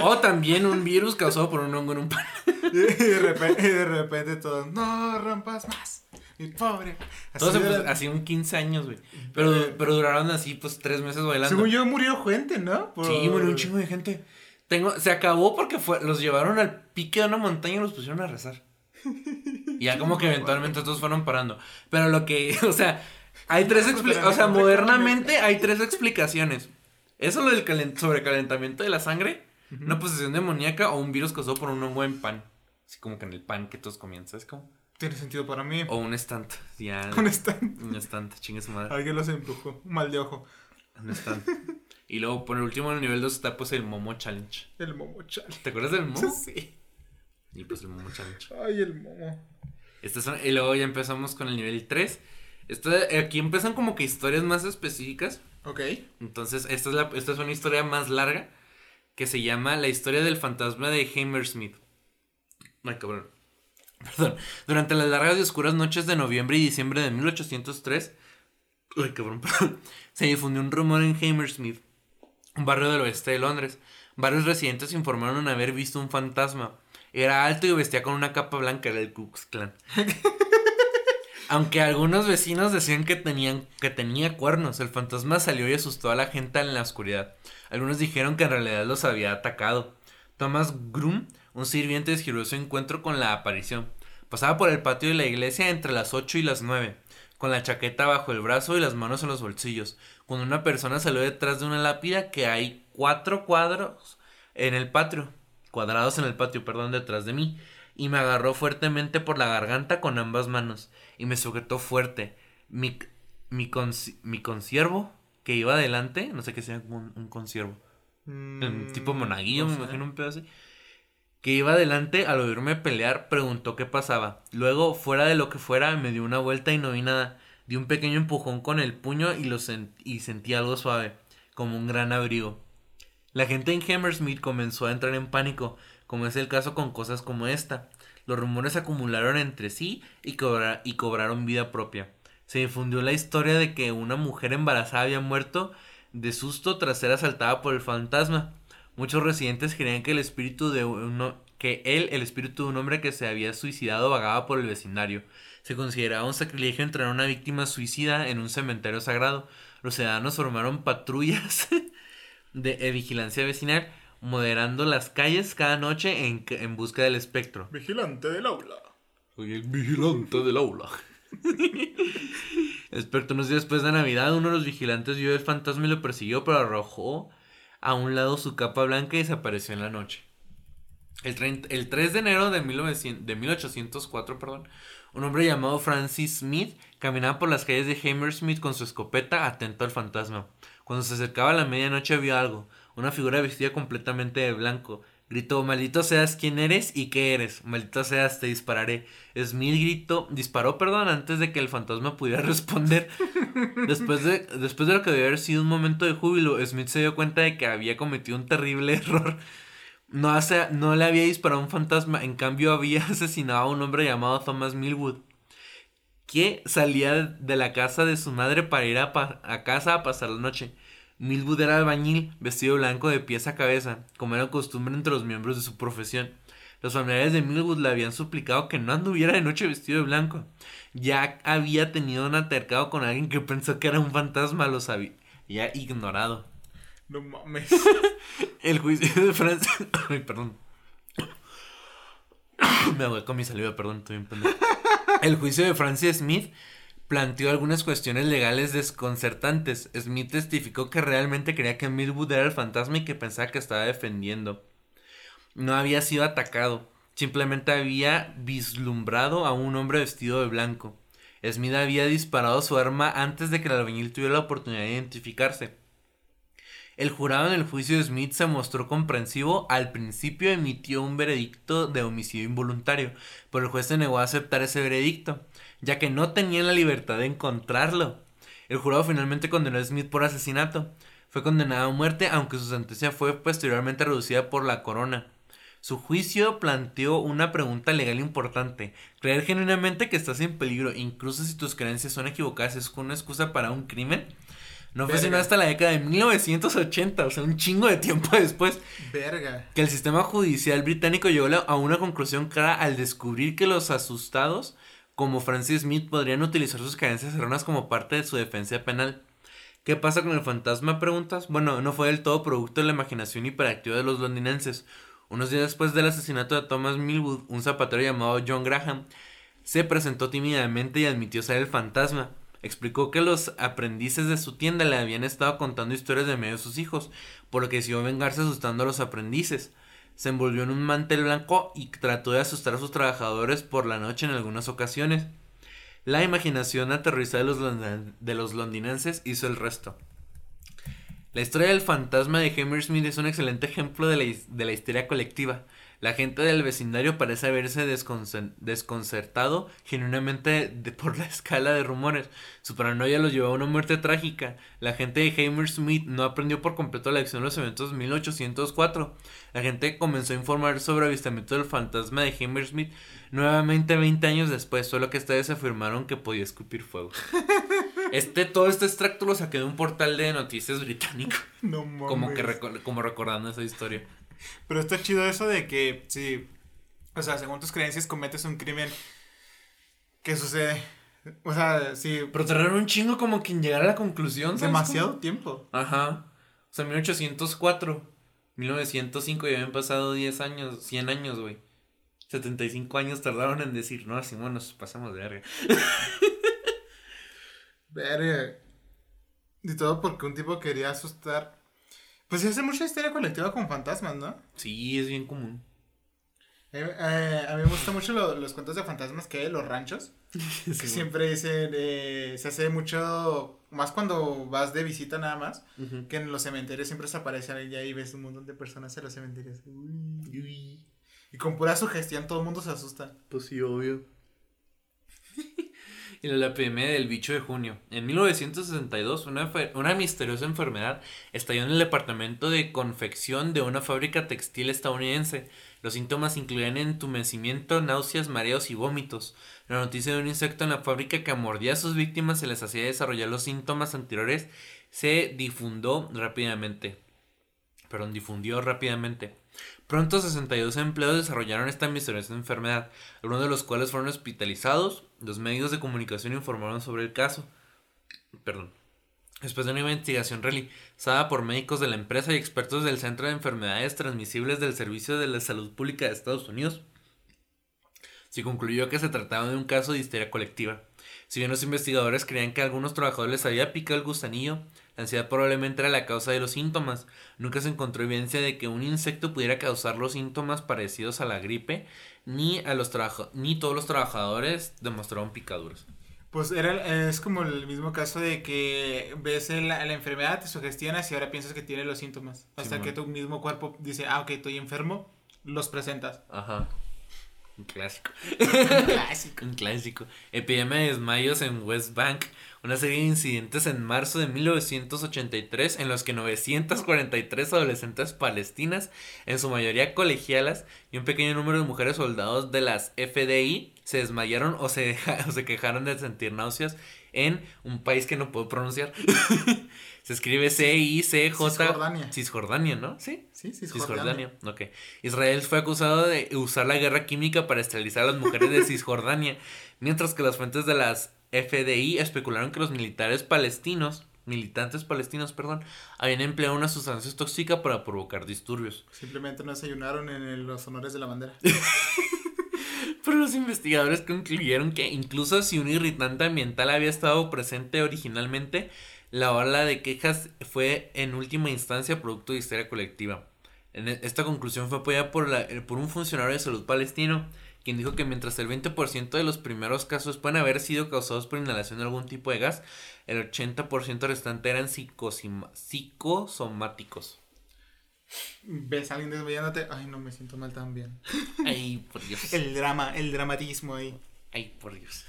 O también un virus causado por un hongo en un pan. [LAUGHS] Y de repente, y de repente todos, no rompas más. Mi pobre. Así Todos era- pues, así un 15 años, güey. Pero, pero duraron así pues tres meses bailando. Según yo murió gente, ¿no? Por- Sí, murió un chingo de gente. Tengo, se acabó porque fue, los llevaron al pique de una montaña y los pusieron a rezar. Y ya como que [LAUGHS] eventualmente todos fueron parando. Pero lo que, o sea, hay tres No, expli- pero o sea, me- modernamente hay tres explicaciones. Eso lo del calen- sobrecalentamiento de la sangre, una posesión demoníaca o un virus causado por un hongo en pan. Así como que en el pan que todos comían, ¿sabes cómo? Tiene sentido para mí. O un estante. Ya, [LAUGHS] Un stand. un estante, chingue su madre. Alguien los empujó. Un mal de ojo. Un estante. Y luego por el último en el nivel 2 está pues el Momo Challenge. El momo chale. ¿Te acuerdas del Momo? [LAUGHS] Sí. Y pues el Momo Challenge. Ay, el momo. Estas son- y luego ya empezamos con el nivel 3. Esta, aquí empiezan como que historias más específicas. Ok. Entonces, esta es, la, esta es una historia más larga que se llama La historia del fantasma de Hammersmith. Ay, cabrón. [LAUGHS] Perdón. Durante las largas y oscuras noches de noviembre y diciembre de 1803, ay, cabrón, [LAUGHS] perdón, se difundió un rumor en Hammersmith, un barrio del oeste de Londres. Varios residentes informaron haber visto un fantasma. Era alto y vestía con una capa blanca, era el Ku Klan. [LAUGHS] Aunque algunos vecinos decían que, tenían, que tenía cuernos, el fantasma salió y asustó a la gente en la oscuridad. Algunos dijeron que en realidad los había atacado. Thomas Groom, un sirviente, describió su encuentro con la aparición. Pasaba por el patio de la iglesia entre las 8 y las 9, con la chaqueta bajo el brazo y las manos en los bolsillos, cuando una persona salió detrás de una lápida que hay cuatro cuadros en el patio, cuadrados en el patio, perdón, detrás de mí, y me agarró fuertemente por la garganta con ambas manos y me sujetó fuerte. Mi, mi, mi conciervo que iba adelante, no sé qué sea un, un conciervo, mm, tipo monaguillo, me imagino un pedo así, que iba adelante al oírme pelear preguntó qué pasaba. Luego, fuera de lo que fuera, me dio una vuelta y no vi nada. Di un pequeño empujón con el puño y, lo y sentí algo suave, como un gran abrigo. La gente en Hammersmith comenzó a entrar en pánico, como es el caso con cosas como esta. Los rumores acumularon entre sí y, y cobraron vida propia. Se difundió la historia de que una mujer embarazada había muerto de susto tras ser asaltada por el fantasma. Muchos residentes creían que el espíritu de uno, que él, el espíritu de un hombre que se había suicidado, vagaba por el vecindario. Se consideraba un sacrilegio entrar a una víctima suicida en un cementerio sagrado. Los ciudadanos formaron patrullas [LAUGHS] de vigilancia vecinal, moderando las calles cada noche en, en busca del espectro. Vigilante del aula. Soy el vigilante del aula. [LAUGHS] espectro, unos días después de Navidad, uno de los vigilantes vio el fantasma y lo persiguió, pero arrojó a un lado su capa blanca y desapareció en la noche. El, el 3 de enero de, 1900, de 1804, perdón, un hombre llamado Francis Smith caminaba por las calles de Hammersmith con su escopeta atento al fantasma. Cuando se acercaba a la medianoche vio algo, una figura vestida completamente de blanco. Gritó, maldito seas quién eres y qué eres, maldito seas te dispararé. Smith gritó, disparó, perdón, antes de que el fantasma pudiera [LAUGHS] responder. después, de, después de lo que debió haber sido un momento de júbilo, Smith se dio cuenta de que había cometido un terrible [LAUGHS] error. No, hace, no le había disparado a un fantasma, en cambio había [LAUGHS] asesinado a un hombre llamado Thomas Millwood, que salía de la casa de su madre para ir a, a casa a pasar la noche. Millwood era albañil, vestido blanco de pies a cabeza, como era costumbre entre los miembros de su profesión. Los familiares de Millwood le habían suplicado que no anduviera de noche vestido de blanco. Ya había tenido un altercado con alguien que pensó que era un fantasma, los había ignorado. No mames. [LAUGHS] El juicio de Francis. [COUGHS] Ay, perdón. [COUGHS] Me ahogué con mi saliva, perdón, estoy bien pendejo. El juicio de Francis Smith planteó algunas cuestiones legales desconcertantes. Smith testificó que realmente creía que Millwood era el fantasma y que pensaba que estaba defendiendo. No había sido atacado, simplemente había vislumbrado a un hombre vestido de blanco. Smith había disparado su arma antes de que el albañil tuviera la oportunidad de identificarse. El jurado en el juicio de Smith se mostró comprensivo. Al principio emitió un veredicto de homicidio involuntario, pero el juez se negó a aceptar ese veredicto ya que no tenían la libertad de encontrarlo. El jurado finalmente condenó a Smith por asesinato. Fue condenado a muerte, aunque su sentencia fue posteriormente reducida por la corona. Su juicio planteó una pregunta legal importante. ¿Creer genuinamente que estás en peligro, incluso si tus creencias son equivocadas, es una excusa para un crimen? No fue sino hasta la década de 1980, o sea, un chingo de tiempo [LAUGHS] después. Verga. Que el sistema judicial británico llegó a una conclusión clara al descubrir que los asustados como Francis Smith podrían utilizar sus creencias erróneas como parte de su defensa penal. ¿Qué pasa con el fantasma? Preguntas. Bueno, no fue del todo producto de la imaginación hiperactiva de los londinenses. Unos días después del asesinato de Thomas Millwood, un zapatero llamado John Graham se presentó tímidamente y admitió ser el fantasma. Explicó que los aprendices de su tienda le habían estado contando historias de medio de sus hijos, por lo que decidió vengarse asustando a los aprendices se envolvió en un mantel blanco y trató de asustar a sus trabajadores por la noche en algunas ocasiones. La imaginación aterrorizada de los, de los londinenses hizo el resto. La historia del fantasma de Hammersmith es un excelente ejemplo de la, de la histeria colectiva. La gente del vecindario parece haberse desconcertado genuinamente por la escala de rumores. Su paranoia los llevó a una muerte trágica. La gente de Hammersmith no aprendió por completo la lección de los eventos de 1804. La gente comenzó a informar sobre el avistamiento del fantasma de Hammersmith nuevamente 20 años después, solo que esta vez afirmaron que podía escupir fuego. [LAUGHS] Este, todo este extracto lo saqué de un portal de noticias británico. No mames. Como que como recordando esa historia. Pero está chido eso de que si, o sea, según tus creencias cometes un crimen, ¿qué sucede? O sea, si... Pero tardaron un chingo como quien llegara a la conclusión. Demasiado tiempo. Ajá. O sea, 1804, 1905 ya habían pasado 10 años, 100 años, güey. 75 años tardaron en decir, no, así bueno, nos pasamos de verga. [LAUGHS] verga. Y todo porque un tipo quería asustar pues se hace mucha historia colectiva con fantasmas, ¿no? Sí, es bien común. Eh, eh, a mí me gustan mucho lo- los cuentos de fantasmas que hay en los ranchos. [LAUGHS] Que siempre dicen, eh, se hace mucho, más cuando vas de visita nada más, que en los cementerios siempre se aparece alguien y ahí ves un montón de personas en los cementerios. Uy, uy. Y con pura sugestión todo el mundo se asusta. Pues sí, obvio. Y la epidemia del bicho de junio. En 1962, una, una misteriosa enfermedad estalló en el departamento de confección de una fábrica textil estadounidense. Los síntomas incluían entumecimiento, náuseas, mareos y vómitos. La noticia de un insecto en la fábrica que mordía a sus víctimas y les hacía desarrollar los síntomas anteriores se difundió rápidamente. Perdón, difundió rápidamente. Pronto 62 empleados desarrollaron esta misteriosa enfermedad, algunos de los cuales fueron hospitalizados. Los medios de comunicación informaron sobre el caso. Perdón. Después de una investigación realizada por médicos de la empresa y expertos del Centro de Enfermedades Transmisibles del Servicio de la Salud Pública de Estados Unidos, se concluyó que se trataba de un caso de histeria colectiva. Si bien los investigadores creían que algunos trabajadores les había picado el gusanillo, la ansiedad probablemente era la causa de los síntomas. Nunca se encontró evidencia de que un insecto pudiera causar los síntomas parecidos a la gripe, ni, a los ni todos los trabajadores demostraron picaduras. Pues era, es como el mismo caso de que ves el- la enfermedad, te sugestionas y ahora piensas que tiene los síntomas. Hasta que tu mismo cuerpo dice, ah, ok, estoy enfermo, los presentas. Ajá. Un clásico. [LAUGHS] Clásico. Un clásico. Epidemia de desmayos en West Bank. Una serie de incidentes en marzo de 1983 en los que 943 adolescentes palestinas, en su mayoría colegialas, y un pequeño número de mujeres soldados de las FDI se desmayaron o se, deja- [LAUGHS] o se quejaron de sentir náuseas en un país que no puedo pronunciar. [LAUGHS] se escribe C-I-C-J. Cisjordania. Cisjordania, ¿no? Sí. Sí, sí, Cisjordania. Ok. Israel fue acusado de usar la guerra química para esterilizar a las mujeres de [LAUGHS] Cisjordania, mientras que las fuentes de las FDI especularon que los militares palestinos, militantes palestinos, perdón, habían empleado una sustancia tóxica para provocar disturbios. Simplemente no desayunaron en el- los honores de la bandera. [LAUGHS] Pero los investigadores concluyeron que incluso si un irritante ambiental había estado presente originalmente, la ola de quejas fue en última instancia producto de histeria colectiva. En e- esta conclusión fue apoyada por, la- por un funcionario de salud palestino, quien dijo que mientras el 20% de los primeros casos pueden haber sido causados por inhalación de algún tipo de gas, el 80% restante eran psicosomáticos. Ves a alguien desmayándote, ay, no me siento mal también. Ay, por Dios. [LAUGHS] El drama, el dramatismo ahí. Ay, por Dios.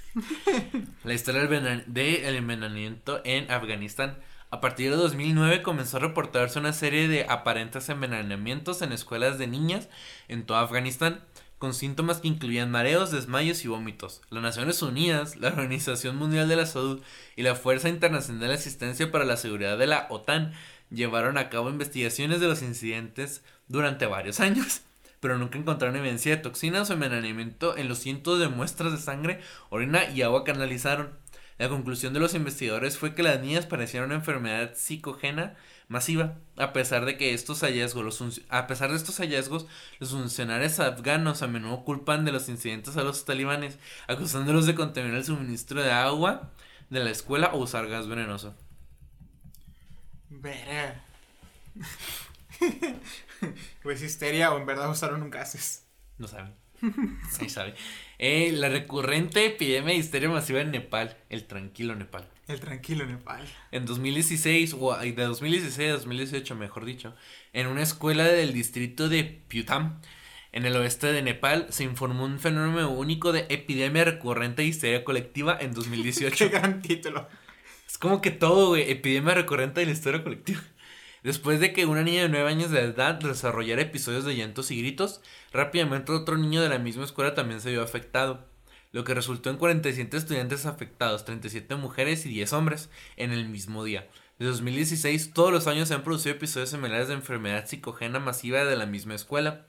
[LAUGHS] La historia del del envenenamiento en Afganistán. A partir de 2009 comenzó a reportarse una serie de aparentes envenenamientos en escuelas de niñas en todo Afganistán, con síntomas que incluían mareos, desmayos y vómitos. Las Naciones Unidas, la Organización Mundial de la Salud y la Fuerza Internacional de Asistencia para la Seguridad de la OTAN llevaron a cabo investigaciones de los incidentes durante varios años [LAUGHS] pero nunca encontraron evidencia de toxinas o envenenamiento en los cientos de muestras de sangre, orina y agua que analizaron. La conclusión de los investigadores fue que las niñas parecían una enfermedad psicogena masiva. A pesar de que estos hallazgos, los a pesar de estos hallazgos, los funcionarios afganos a menudo culpan de los incidentes a los talibanes, acusándolos de contaminar el suministro de agua de la escuela o usar gas venenoso. Verá. [LAUGHS] pues histeria o en verdad usaron un gases. No saben. Sí sabe. Eh, la recurrente epidemia de histeria masiva en Nepal, el tranquilo Nepal. El tranquilo Nepal. En 2016, o de 2016 a 2018, mejor dicho, en una escuela del distrito de Putam, en el oeste de Nepal, se informó un fenómeno único de epidemia recurrente de histeria colectiva en [LAUGHS] Qué 2018. gran título. Es como que todo, güey, epidemia recurrente de la historia colectiva. Después de que una niña de 9 años de edad desarrollara episodios de llantos y gritos, rápidamente otro niño de la misma escuela también se vio afectado, lo que resultó en 47 estudiantes afectados, 37 mujeres y 10 hombres, en el mismo día. De 2016, todos los años se han producido episodios similares de enfermedad psicogena masiva de la misma escuela.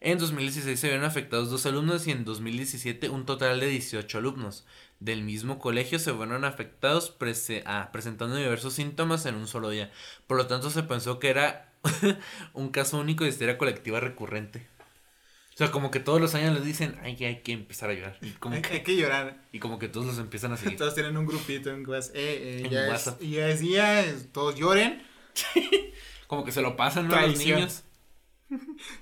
En 2016 se vieron afectados dos alumnos y en 2017 un total de 18 alumnos del mismo colegio se fueron afectados prese- ah, presentando diversos síntomas en un solo día. Por lo tanto se pensó que era [LAUGHS] un caso único de histeria colectiva recurrente. O sea, como que todos los años les dicen, ay, hay que empezar a llorar. Y como, Hay, que, hay que llorar. y como que todos los empiezan a seguir. [LAUGHS] Todos tienen un grupito en WhatsApp. Eh, eh, En ya, es, WhatsApp. ya es día, es- todos lloren. [LAUGHS] Como que se lo pasan ¿no? a los niños.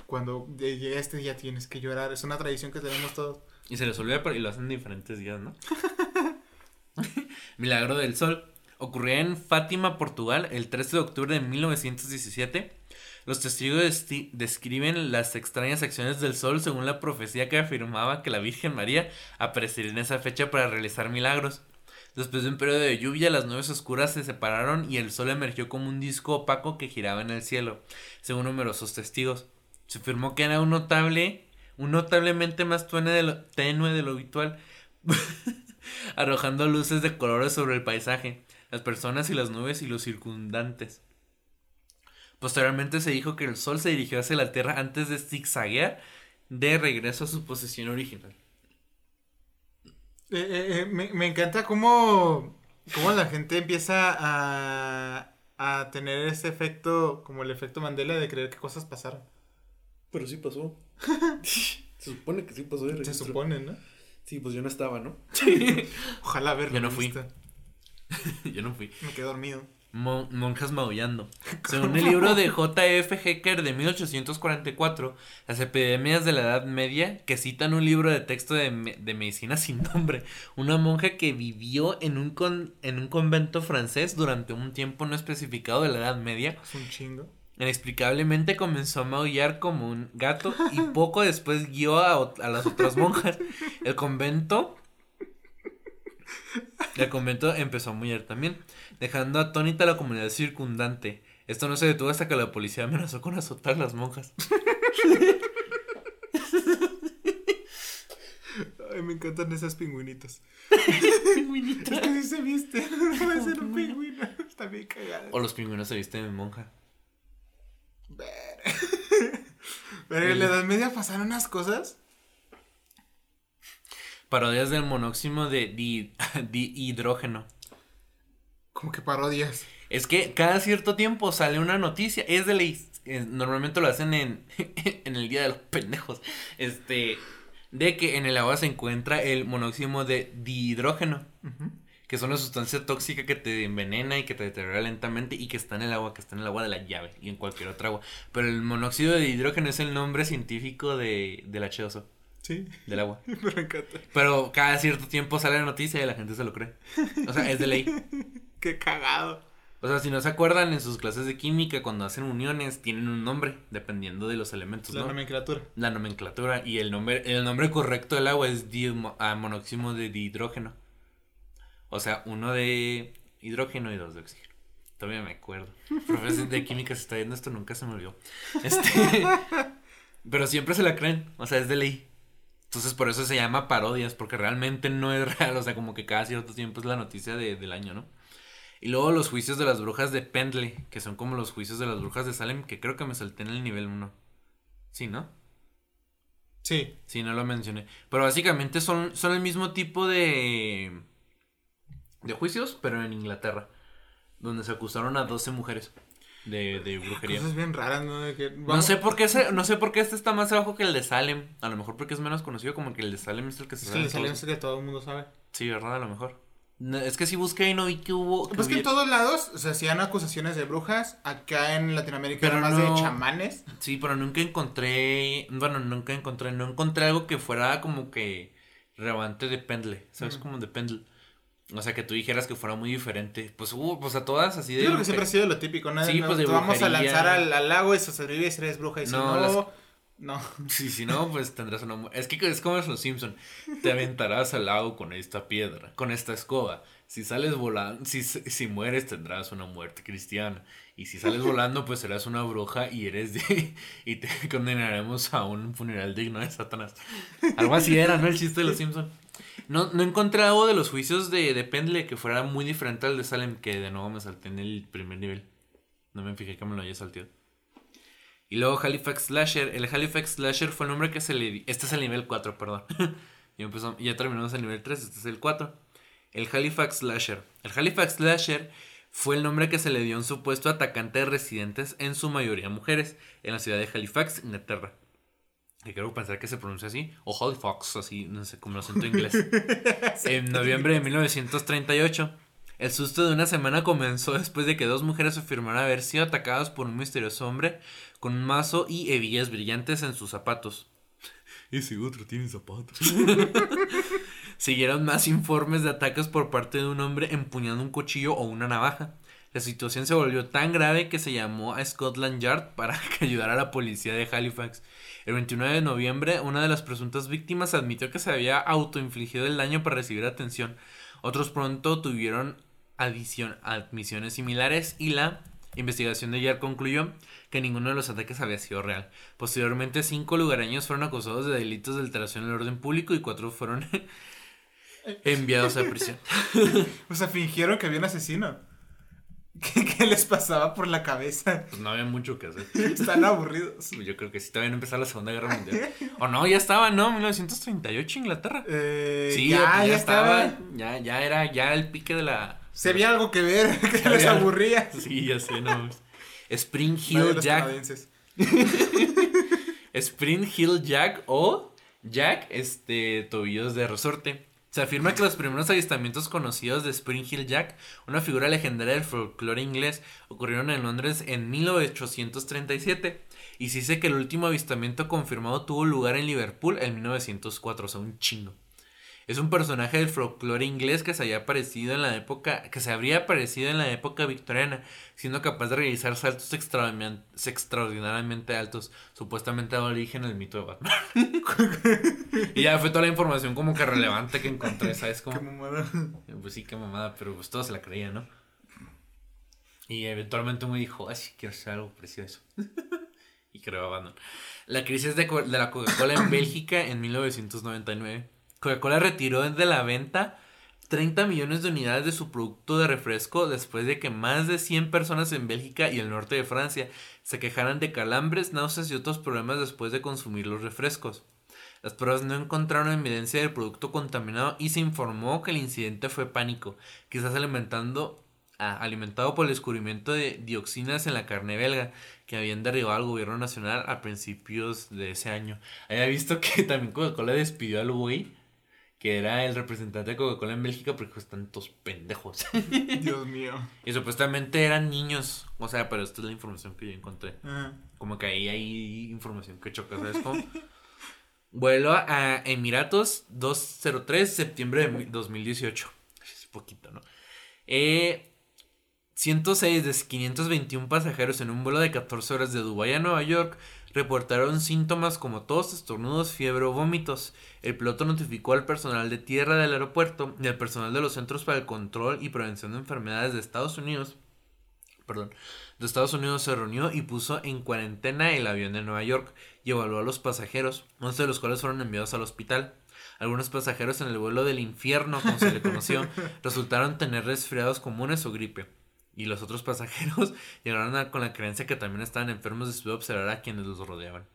Cuando llega este día tienes que llorar. Es una tradición que tenemos todos. Y se les olvida, y lo hacen en diferentes días, ¿no? [LAUGHS] Milagro del Sol. Ocurría en Fátima, Portugal, el 13 de octubre de 1917. Los testigos describen las extrañas acciones del sol según la profecía que afirmaba que la Virgen María aparecería en esa fecha para realizar milagros. Después de un periodo de lluvia, las nubes oscuras se separaron y el sol emergió como un disco opaco que giraba en el cielo, según numerosos testigos. Se afirmó que era un notable, un notablemente más tenue de lo, tenue de lo habitual, [LAUGHS] arrojando luces de colores sobre el paisaje, las personas y las nubes y los circundantes. Posteriormente se dijo que el sol se dirigió hacia la Tierra antes de zigzaguear de regreso a su posición original. Eh, eh, eh, me, encanta cómo, cómo, la gente empieza a, a tener ese efecto, como el efecto Mandela de creer que cosas pasaron. Pero sí pasó. Se supone que sí pasó. Se supone, ¿no? Sí, pues yo no estaba, ¿no? [LAUGHS] Ojalá verlo. Yo no fui. [LAUGHS] yo no fui. Me quedé dormido monjas maullando. [LAUGHS] Según el libro de J.F. Hecker de 1844, las epidemias de la Edad Media, que citan un libro de texto de, medicina sin nombre, una monja que vivió en un, con, en un convento francés durante un tiempo no especificado de la Edad Media. Es un chingo. Inexplicablemente comenzó a maullar como un gato [LAUGHS] y poco después guió a, a las otras monjas. El convento el convento empezó a maullar también dejando atónita a la comunidad circundante. Esto no se detuvo hasta que la policía amenazó con azotar a las monjas. Ay, me encantan esas pingüinitos. pingüinitos. [LAUGHS] Es que sí se viste. No [LAUGHS] puede ser un pingüino. Está bien cagado. O los pingüinos se visten de monja. Pero [LAUGHS] en la Edad Media pasaron unas cosas. Parodias del monóxido de dihidrógeno. [LAUGHS] ¿Cómo que parodias? Es que cada cierto tiempo sale una noticia. Es de ley. Normalmente lo hacen en, [LAUGHS] en el día de los pendejos. Este. De que en el agua se encuentra el monóxido de dihidrógeno. Que es una sustancia tóxica que te envenena y que te deteriora lentamente. Y que está en el agua, que está en el agua de la llave. Y en cualquier otra agua. Pero el monóxido de hidrógeno es el nombre científico de, del H2O. Sí. Del agua. [LAUGHS] Me encanta. Pero cada cierto tiempo sale la noticia y la gente se lo cree. O sea, es de ley. [LAUGHS] Qué cagado. O sea, si no se acuerdan, en sus clases de química, cuando hacen uniones, tienen un nombre, dependiendo de los elementos, La nomenclatura. La nomenclatura. Y el nombre, el nombre correcto del agua es ah, monóxido de dihidrógeno. O sea, uno de hidrógeno y dos de oxígeno. Todavía me acuerdo. Profesor de química se está viendo esto, nunca se me olvidó. Este, [LAUGHS] pero siempre se la creen, o sea, es de ley. Entonces por eso se llama parodias, porque realmente no es real, o sea, como que cada cierto tiempo es la noticia del año, ¿no? Y luego los juicios de las brujas de Pendle, que son como los juicios de las brujas de Salem, que creo que me salté en el nivel 1. Sí, ¿no? Sí. Sí, no lo mencioné. Pero básicamente son, son el mismo tipo de. De juicios, pero en Inglaterra. Donde se acusaron a 12 mujeres de, de brujería. Cosas bien raras, ¿no? no, sé por qué no sé por qué este está más abajo que el de Salem. A lo mejor porque es menos conocido, como que el de Salem es el que se es sabe. El de Salem es el que todo el mundo sabe. Sí, ¿verdad? A lo mejor es que si busqué y no vi que hubo. pues que en todos lados se hacían acusaciones de brujas. Acá en Latinoamérica pero más de chamanes. Sí, pero nunca encontré. Bueno, nunca encontré. No encontré algo que fuera como que. Relevante de pendle. ¿Sabes? Como de pendle. O sea, que tú dijeras que fuera muy diferente. Pues hubo, pues a todas así de. Yo creo que siempre ha sido lo típico, ¿no? Sí, pues de Vamos a lanzar al, lago y sobrevive si eres bruja. Y si no. No. [LAUGHS] Sí, si no, pues tendrás una Es que es como los Simpson. Te aventarás al lago con esta piedra, con esta escoba. Si sales volando, si, si mueres tendrás una muerte cristiana. Y si sales [LAUGHS] volando, pues serás una bruja y eres de... Y te condenaremos a un funeral digno de Satanás. Algo así era, ¿no? El chiste de los Simpson. No, no encontré algo de los juicios de, de Pendle que fuera muy diferente al de Salem, que de nuevo me salté en el primer nivel. No me fijé que me lo haya salteado. Y luego Halifax Slasher. El Halifax Slasher fue el nombre que se le dio. Este es el nivel 4, perdón. [LAUGHS] y empezó, ya terminamos el nivel 3, este es el 4. El Halifax Slasher. El Halifax Slasher fue el nombre que se le dio a un supuesto atacante de residentes, en su mayoría mujeres, en la ciudad de Halifax, Inglaterra. Y quiero pensar que se pronuncia así, o Halifax, así, no sé, como lo siento en inglés. [LAUGHS] en noviembre de 1938 El susto de una semana comenzó después de que dos mujeres afirmaron haber sido atacadas por un misterioso hombre con un mazo y hebillas brillantes en sus zapatos. Ese otro tiene zapatos. [LAUGHS] Siguieron más informes de ataques por parte de un hombre empuñando un cuchillo o una navaja. La situación se volvió tan grave que se llamó a Scotland Yard para [LAUGHS] que ayudara a la policía de Halifax. El 29 de noviembre, una de las presuntas víctimas admitió que se había autoinfligido el daño para recibir atención. Otros pronto tuvieron adición, admisiones similares y la investigación de Yard concluyó que ninguno de los ataques había sido real. Posteriormente, cinco lugareños fueron acusados de delitos de alteración del orden público y cuatro fueron [LAUGHS] enviados a prisión. [LAUGHS] o sea, fingieron que había un asesino. [LAUGHS] ¿Qué, les pasaba por la cabeza? Pues no había mucho que hacer. [LAUGHS] Están aburridos. Yo creo que sí, todavía no empezó la Segunda Guerra Mundial. [LAUGHS] O no, ya estaba, ¿no? 1938 Inglaterra. Eh, sí, ya, ya, estaba. Ya, ya era ya el pique de la... Se había algo que ver, que les aburría. Sí, ya sé, no. Spring Hill Jack. Spring Hill Jack o Jack, este, tobillos de resorte. Se afirma que los primeros avistamientos conocidos de Spring Hill Jack, una figura legendaria del folclore inglés, ocurrieron en Londres en 1837. Y se dice que el último avistamiento confirmado tuvo lugar en Liverpool en 1904, o sea, un chingo. Es un personaje del folclore inglés que se había aparecido en la época, que se habría aparecido en la época victoriana, siendo capaz de realizar saltos extraordinariamente altos, supuestamente dado origen al mito de Batman. [LAUGHS] y ya fue toda la información como que relevante que encontré, ¿sabes? Como, qué mamada. Pues sí, qué mamada, pero pues todos se la creían, ¿no? Y eventualmente me dijo, ay, sí, quiero hacer algo precioso. [LAUGHS] y creó Batman. La crisis de, de la Coca-Cola en [COUGHS] Bélgica en 1999 Coca-Cola retiró de la venta 30 millones de unidades de su producto de refresco después de que más de 100 personas en Bélgica y el norte de Francia se quejaran de calambres, náuseas y otros problemas después de consumir los refrescos. Las pruebas no encontraron evidencia del producto contaminado y se informó que el incidente fue pánico, quizás alimentando, ah, alimentado por el descubrimiento de dioxinas en la carne belga que habían derribado al gobierno nacional a principios de ese año. Había visto que [LAUGHS] también Coca-Cola despidió al güey que era el representante de Coca-Cola en Bélgica porque están todos pendejos. [LAUGHS] Dios mío. Y supuestamente eran niños. O sea, pero esta es la información que yo encontré. Como que ahí hay información que choca, ¿sabes cómo? [LAUGHS] Vuelo a Emiratos 203 septiembre de 2018. Es poquito, ¿no? Eh, 106 de 521 pasajeros en un vuelo de 14 horas de Dubái a Nueva York reportaron síntomas como tos, estornudos, fiebre o vómitos. El piloto notificó al personal de tierra del aeropuerto y al personal de los Centros para el Control y Prevención de Enfermedades de Estados Unidos. Perdón, de Estados Unidos se reunió y puso en cuarentena el avión de Nueva York y evaluó a los pasajeros, 11 de los cuales fueron enviados al hospital. Algunos pasajeros en el vuelo del infierno, como se le conoció, [LAUGHS] resultaron tener resfriados comunes o gripe y los otros [LAUGHS] pasajeros llegaron con la creencia que también estaban enfermos después de observar a quienes los rodeaban.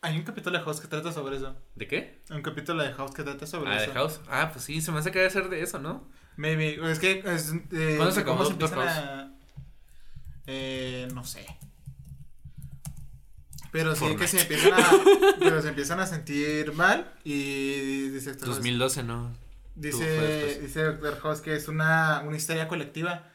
Hay un capítulo de House que trata sobre eso. ¿De qué? Un capítulo de House que trata sobre eso. Ah, de House. Ah, pues sí, se me hace que debe ser de eso, ¿no? Maybe. Es que. Es, eh, ¿Cuándo se acabó House? Eh, no sé. Pero sí que se empiezan a. [LAUGHS] pero se empiezan a sentir mal y dice 2012, ¿no? Dice, dice Doctor House que es una, una historia colectiva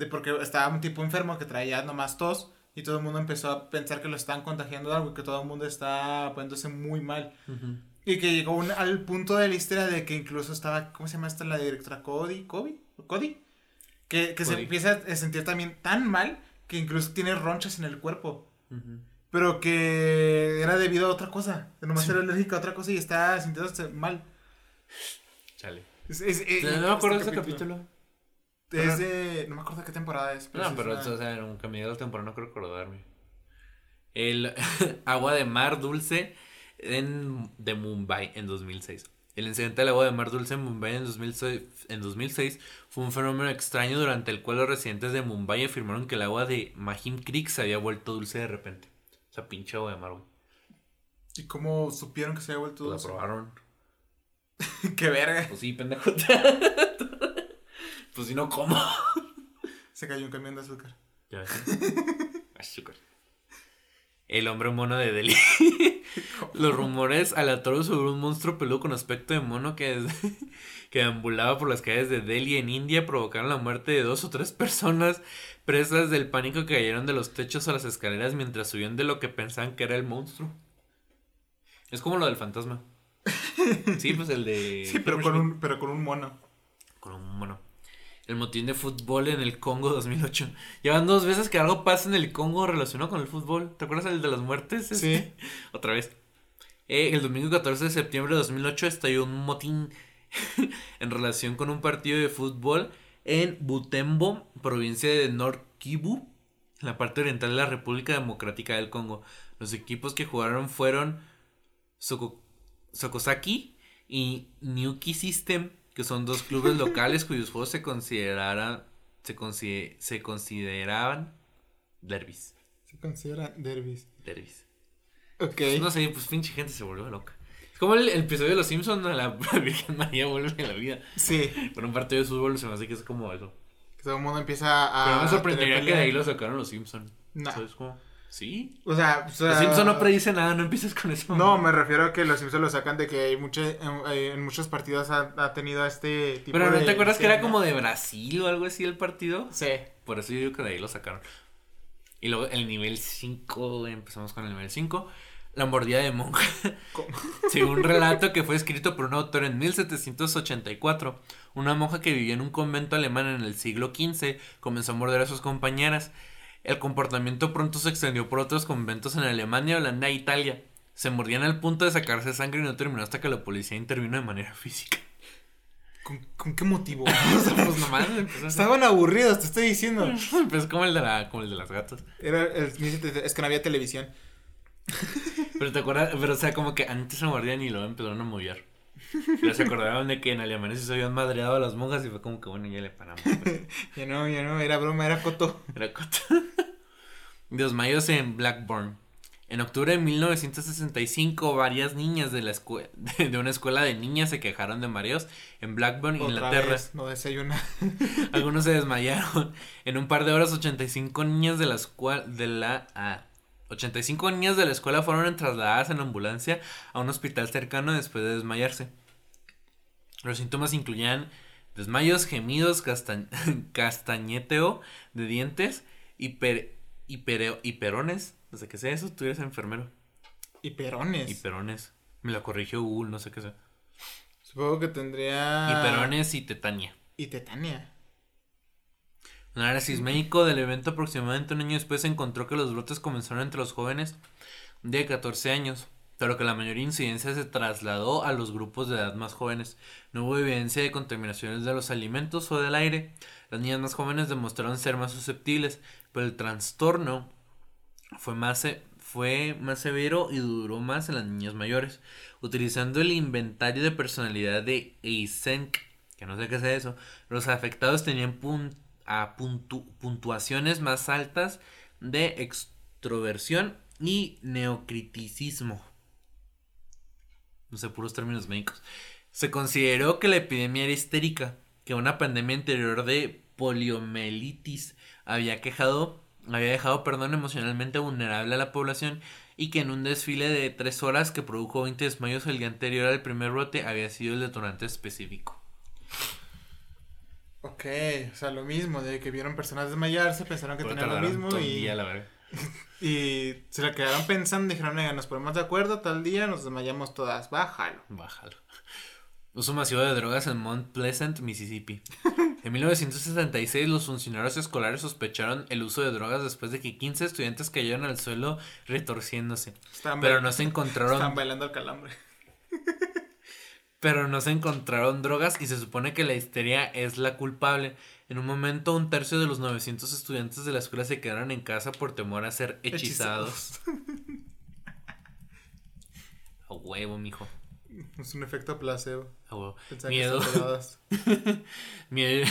de porque estaba un tipo enfermo que traía nomás tos y todo el mundo empezó a pensar que lo estaban contagiando de algo y que todo el mundo está poniéndose muy mal. Y que llegó al punto de la historia de que incluso estaba, ¿cómo se llama esta la directora? Cody, Cody, Cody, que, que se empieza a sentir también tan mal que incluso tiene ronchas en el cuerpo. Pero que era debido a otra cosa. Nomás era alérgica a otra cosa y está sintiéndose mal. Chale. Eh, no me acuerdo de ese capítulo. Es de. No me acuerdo qué temporada es. no, pero o sea, nunca me la temporada, no creo recordarme. El [LAUGHS] agua de mar dulce en, de Mumbai en 2006. El incidente del agua de mar dulce en Mumbai en 2006, en 2006 fue un fenómeno extraño durante el cual los residentes de Mumbai afirmaron que el agua de Mahim Creek se había vuelto dulce de repente. O sea, pinche agua de mar, güey. ¿Y cómo supieron que se había vuelto pues dulce? La probaron. [LAUGHS] ¡Qué verga! Pues sí, pendejo. [LAUGHS] Pues si no, ¿cómo? [LAUGHS] Se cayó un camión de azúcar. Ya [LAUGHS] azúcar. el hombre mono de Delhi. [LAUGHS] Los rumores aleatorios sobre un monstruo peludo con aspecto de mono que, que ambulaba por las calles de Delhi en India provocaron la muerte de dos o tres personas presas del pánico que cayeron de los techos a las escaleras mientras subían de lo que pensaban que era el monstruo. Es como lo del fantasma. Sí, pues el de... Sí, pero con un, pero con un mono. Con un mono. El motín de fútbol en el Congo 2008. Llevan dos veces que algo pasa en el Congo relacionado con el fútbol. ¿Te acuerdas el de las muertes? Sí. [LAUGHS] Otra vez. Eh, el domingo 14 de septiembre de 2008 estalló un motín [LAUGHS] en relación con un partido de fútbol en Butembo, provincia de Nord Kivu, en la parte oriental de la República Democrática del Congo. Los equipos que jugaron fueron Soko- Sokosaki y Nyuki System, que son dos clubes locales cuyos juegos se consideraran se, consi- se consideraban derbis. Se considera derbis. Derbis. Ok. No sé, pues pinche gente se volvió loca. Es como el, el episodio de Los Simpsons, [LAUGHS] la Virgen María vuelve a la vida. Sí. Por un partido de fútbol se me hace que es como eso. Que todo el mundo empieza a. Pero me sorprendería que de ahí lo sacaron Los Simpsons. No. ¿Sabes cómo? Sí. O sea, o sea, Los Simpsons no predice nada, no empieces con eso. No, me refiero a que los Simpsons lo sacan de que hay mucho, en, en muchos partidos ha, ha tenido este tipo Pero ¿no de te acuerdas que era como de Brasil o algo así el partido? Sí. Por eso yo digo que de ahí lo sacaron. Y luego el nivel 5, empezamos con el nivel 5. La mordida de monja. ¿Cómo? [LAUGHS] Según un relato que fue escrito por un autor en 1784, una monja que vivía en un convento alemán en el siglo XV comenzó a morder a sus compañeras. El comportamiento pronto se extendió por otros conventos en Alemania, Holanda e Italia. Se mordían al punto de sacarse sangre y no terminó hasta que la policía intervino de manera [LAUGHS] física. ¿Con, con qué motivo? [LAUGHS] O sea, pues nomás a- Estaban aburridos, te estoy diciendo. [LAUGHS] pues como el de la, como el de las gatas. Era el- es que no había televisión. Pero te acuerdas, pero o sea, como que antes se mordían y luego empezaron a mollar. [LAUGHS] Pero se acordaron de que en Alemania se habían madreado a las monjas y fue como que bueno, ya le paramos. pues. [LAUGHS] Ya no, ya no, era broma, era coto. Era coto. [LAUGHS] Desmayos en Blackburn. En octubre de 1965, varias niñas de, la escue- de una escuela de niñas se quejaron de mareos en Blackburn, Otra Inglaterra. vez, no desayuna. Algunos se desmayaron. En un par de horas, 85 niñas de la escuela de la ah, 85 niñas de la escuela fueron trasladadas en ambulancia a un hospital cercano después de desmayarse. Los síntomas incluían desmayos, gemidos, [LAUGHS] castañeteo de dientes, hiper, hipereo- hiperones. No sé qué sea eso, tú eres enfermero. Y perones. Hiperones. Me lo corrigió Google, no sé qué sea. Supongo que tendría. Hiperones y tetania. Y tetania. Un análisis médico del evento aproximadamente un año después encontró que los brotes comenzaron entre los jóvenes de 14 años, pero que la mayor incidencia se trasladó a los grupos de edad más jóvenes. No hubo evidencia de contaminaciones de los alimentos o del aire. Las niñas más jóvenes demostraron ser más susceptibles, pero el trastorno fue más, fue más severo y duró más en las niñas mayores. Utilizando el inventario de personalidad de Eysenck, que no sé qué sea eso, los afectados tenían puntuaciones más altas de extroversión y neocriticismo. No sé, puros términos médicos. Se consideró que la epidemia era histérica, que una pandemia anterior de poliomielitis había quejado, había dejado, perdón, emocionalmente vulnerable a la población y que en un desfile de tres horas que produjo 20 desmayos el día anterior al primer brote había sido el detonante específico. Ok, o sea, lo mismo, de que vieron personas desmayarse, pensaron que Pero tenían lo mismo y, la. [LAUGHS] y se la quedaron pensando, dijeron, oiga, nos ponemos de acuerdo, tal día nos desmayamos todas, bájalo. Bájalo. Uso masivo de drogas en Mount Pleasant, Mississippi. [LAUGHS] En 1966 los funcionarios escolares sospecharon el uso de drogas después de que 15 estudiantes cayeron al suelo retorciéndose. Pero no se encontraron, bailando el calambre. [LAUGHS] pero no se encontraron drogas y se supone que la histeria es la culpable. En un momento un tercio de los 900 estudiantes de la escuela se quedaron en casa por temor a ser hechizados. A huevo, mijo. Es un efecto placebo. A huevo. Miedo. [LAUGHS] Miedo,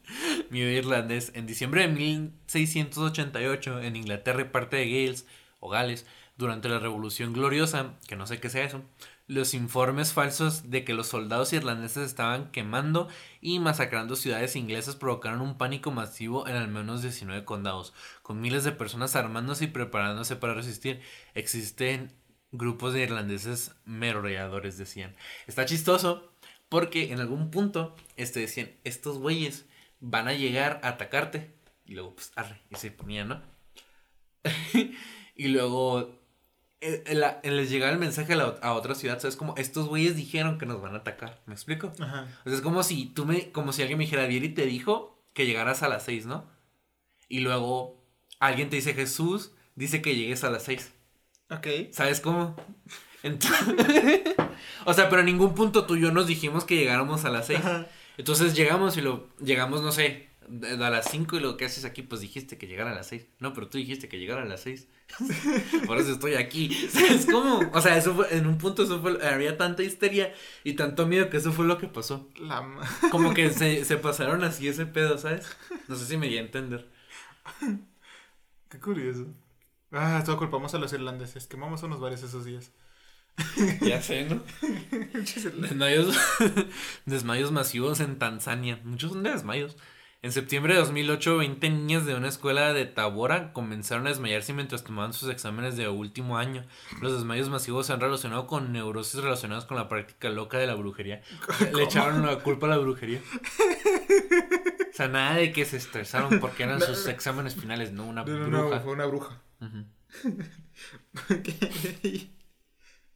[LAUGHS] miedo irlandés. En diciembre de 1688, en Inglaterra y parte de Gales, o Gales, durante la Revolución Gloriosa, que no sé qué sea eso, los informes falsos de que los soldados irlandeses estaban quemando y masacrando ciudades inglesas provocaron un pánico masivo en al menos 19 condados, con miles de personas armándose y preparándose para resistir. Existen grupos de irlandeses merodeadores, decían. Está chistoso porque en algún punto este, decían, estos güeyes van a llegar a atacarte. Y luego, pues, arre, y se ponían, ¿no? [LAUGHS] y luego eh, les llegaba el mensaje a, otra ciudad, ¿sabes? Como estos güeyes dijeron que nos van a atacar, ¿me explico? Ajá. O sea, es como si tú me, como si alguien me dijera, Vieri te dijo que llegaras a las seis, ¿no? Y luego alguien te dice, Jesús dice que llegues a las seis. Ok. ¿Sabes cómo? [LAUGHS] Entonces, o sea, pero en ningún punto tú y yo nos dijimos que llegáramos a las seis. Entonces llegamos y lo, llegamos, no sé, a las cinco y lo que haces aquí, pues dijiste que llegara a las seis. No, pero tú dijiste que llegara a las seis. [LAUGHS] Por eso estoy aquí. [LAUGHS] ¿Sabes cómo? O sea, eso fue, en un punto eso fue, había tanta histeria y tanto miedo que eso fue lo que pasó. [LAUGHS] Como que se, se pasaron así ese pedo, ¿sabes? No sé si me di a entender. Qué curioso. Ah, todo culpamos a los irlandeses. Quemamos unos bares esos días. Ya sé, ¿no? desmayos, desmayos masivos en Tanzania. Muchos son de desmayos. En septiembre de 2008, 20 niñas de una escuela de Tabora comenzaron a desmayarse mientras tomaban sus exámenes de último año. Los desmayos masivos se han relacionado con neurosis relacionadas con la práctica loca de la brujería. Le echaron la culpa a la brujería. O sea, nada de que se estresaron porque eran sus exámenes finales, no una bruja. No, fue una bruja. [LAUGHS]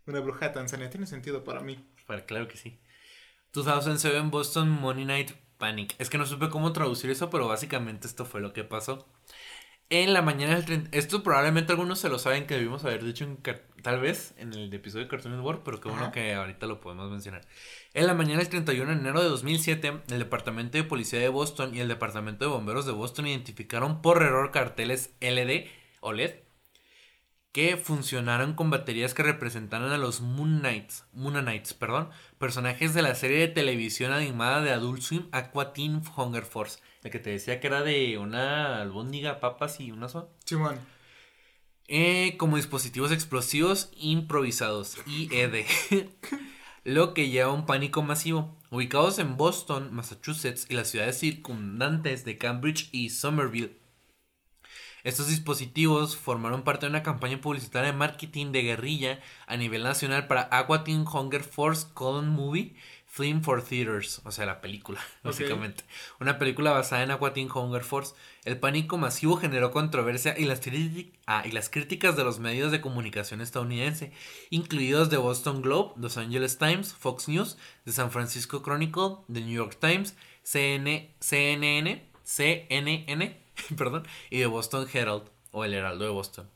una bruja de Tanzania tiene sentido para mí. claro que sí. 2007 Boston Money Night Panic. Es que no supe cómo traducir eso, pero básicamente esto fue lo que pasó. En la mañana del 30... Esto probablemente algunos se lo saben que debimos haber dicho en, tal vez en el episodio de Cartoon Network, pero qué bueno que ahorita lo podemos mencionar. En la mañana del 31 de enero de 2007, el Departamento de Policía de Boston y el Departamento de Bomberos de Boston identificaron por error carteles LD o LED que funcionaron con baterías que representaran a los Moon Knights, Moon Knights, perdón, personajes de la serie de televisión animada de Adult Swim Aqua Teen Hunger Force, el que te decía que era de una albóndiga, papas y una soa. Simón. Eh, como dispositivos explosivos improvisados, IED, [LAUGHS] lo que lleva a un pánico masivo. Ubicados en Boston, Massachusetts y las ciudades circundantes de Cambridge y Somerville, estos dispositivos formaron parte de una campaña publicitaria de marketing de guerrilla a nivel nacional para Aqua Teen Hunger Force Colon Movie Film for Theaters, o sea, la película, [LAUGHS] básicamente. Una película basada en Aqua Teen Hunger Force. El pánico masivo generó controversia y las, ah, y las críticas de los medios de comunicación estadounidense, incluidos The Boston Globe, Los Angeles Times, Fox News, The San Francisco Chronicle, The New York Times, CN, CNN, CNN [LAUGHS] perdón, y de Boston Herald, o el Heraldo de Boston.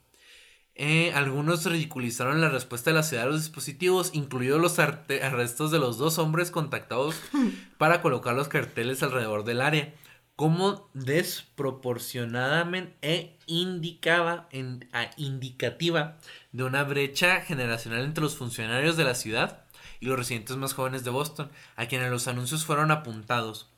Eh, algunos ridiculizaron la respuesta de la ciudad a los dispositivos, incluidos los arrestos de los dos hombres contactados [LAUGHS] para colocar los carteles alrededor del área, como desproporcionadamente e indicaba en, indicativa de una brecha generacional entre los funcionarios de la ciudad y los residentes más jóvenes de Boston, a quienes los anuncios fueron apuntados.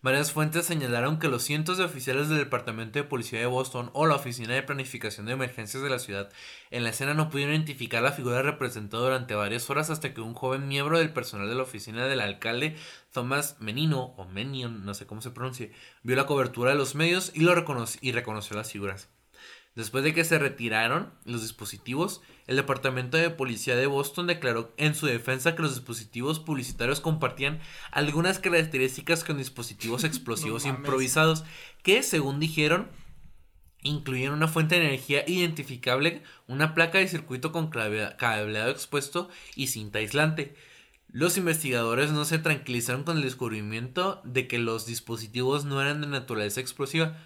Varias fuentes señalaron que los cientos de oficiales del Departamento de Policía de Boston o la Oficina de Planificación de Emergencias de la ciudad en la escena no pudieron identificar la figura representada durante varias horas hasta que un joven miembro del personal de la oficina del alcalde Thomas Menino o Menion, no sé cómo se pronuncie, vio la cobertura de los medios y, lo y reconoció las figuras. Después de que se retiraron los dispositivos, el Departamento de Policía de Boston declaró en su defensa que los dispositivos publicitarios compartían algunas características con dispositivos [LAUGHS] explosivos improvisados que, según dijeron, incluían una fuente de energía identificable, una placa de circuito con cableado expuesto y cinta aislante. Los investigadores no se tranquilizaron con el descubrimiento de que los dispositivos no eran de naturaleza explosiva.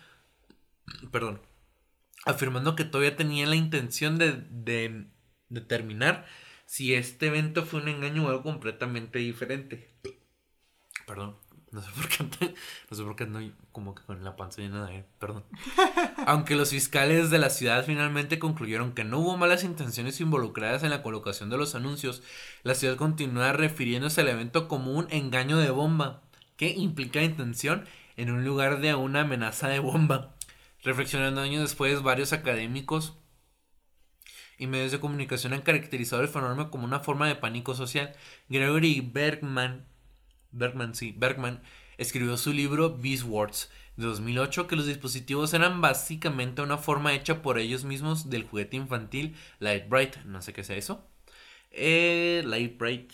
Perdón afirmando que todavía tenía la intención de, determinar si este evento fue un engaño o algo completamente diferente. Perdón, no sé por qué, no sé por qué no como que con la panza llena de perdón. [LAUGHS] Aunque los fiscales de la ciudad finalmente concluyeron que no hubo malas intenciones involucradas en la colocación de los anuncios, la ciudad continúa refiriéndose al evento como un engaño de bomba, que implica intención en un lugar de una amenaza de bomba. Reflexionando años después, varios académicos y medios de comunicación han caracterizado el fenómeno como una forma de pánico social. Gregory Bergman, Bergman, sí, Bergman escribió su libro Beast de 2008 que los dispositivos eran básicamente una forma hecha por ellos mismos del juguete infantil Light Bright, no sé qué sea eso. Eh, Light Bright,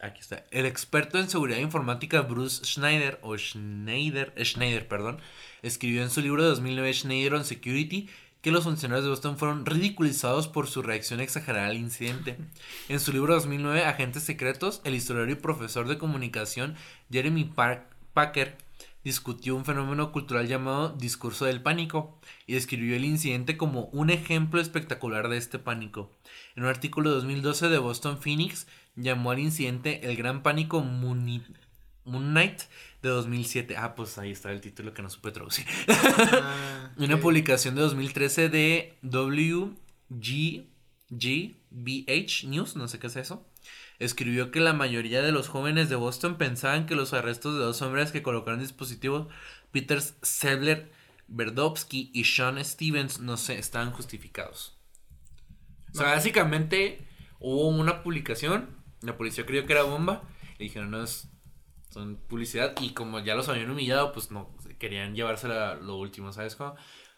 aquí está. El experto en seguridad informática Bruce Schneider, o Schneider, Schneider, perdón, escribió en su libro de 2009 Schneider on Security que los funcionarios de Boston fueron ridiculizados por su reacción exagerada al incidente. En su libro 2009, Agentes Secretos, el historiador y profesor de comunicación Jeremy Packer discutió un fenómeno cultural llamado discurso del pánico y describió el incidente como un ejemplo espectacular de este pánico. En un artículo de 2012 de Boston Phoenix llamó al incidente el gran pánico Moon Knight de 2007. Ah, pues ahí está el título que no supe traducir. Ah, [LAUGHS] Una publicación de 2013 de WGGBH News, no sé qué es eso. Escribió que la mayoría de los jóvenes de Boston pensaban que los arrestos de dos hombres que colocaron dispositivos, Peter Sebler Berdovsky y Sean Stevens, no sé, estaban justificados. O sea, básicamente hubo una publicación, la policía creyó que era bomba, y dijeron, no, es son publicidad y como ya los habían humillado, pues no, querían llevársela lo último, ¿sabes cómo?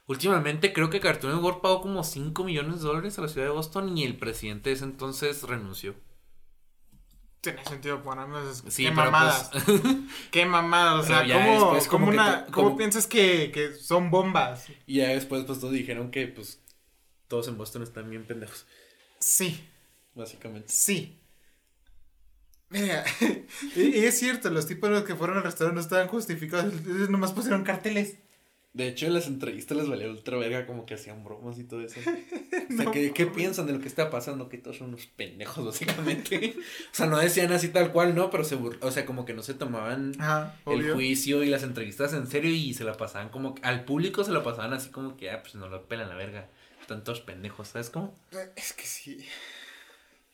Últimamente creo que Cartoon Network pagó como 5 millones de dólares a la ciudad de Boston y el presidente de ese entonces renunció. Tiene sentido para mí. Sí, qué mamadas. Pues, [LAUGHS] qué mamadas. O sea, ¿cómo, como una, ¿cómo piensas que, que, son bombas? Y ya después, pues todos dijeron que, pues, todos en Boston están bien pendejos. Sí. Básicamente. Sí. Mira, [LAUGHS] y, es cierto, los tipos que fueron arrestados no estaban justificados, nomás pusieron carteles. De hecho, en las entrevistas les valía ultra verga como que hacían bromas y todo eso. [LAUGHS] O sea, ¿qué, piensan de lo que está pasando? Que todos son unos pendejos, básicamente. o sea, no decían así tal cual, ¿no? Pero se o sea, como que no se tomaban el juicio y las entrevistas en serio y se la pasaban como al público se la pasaban así como que, ah, pues no lo pelan la verga. Están todos pendejos, ¿sabes cómo? Es que sí.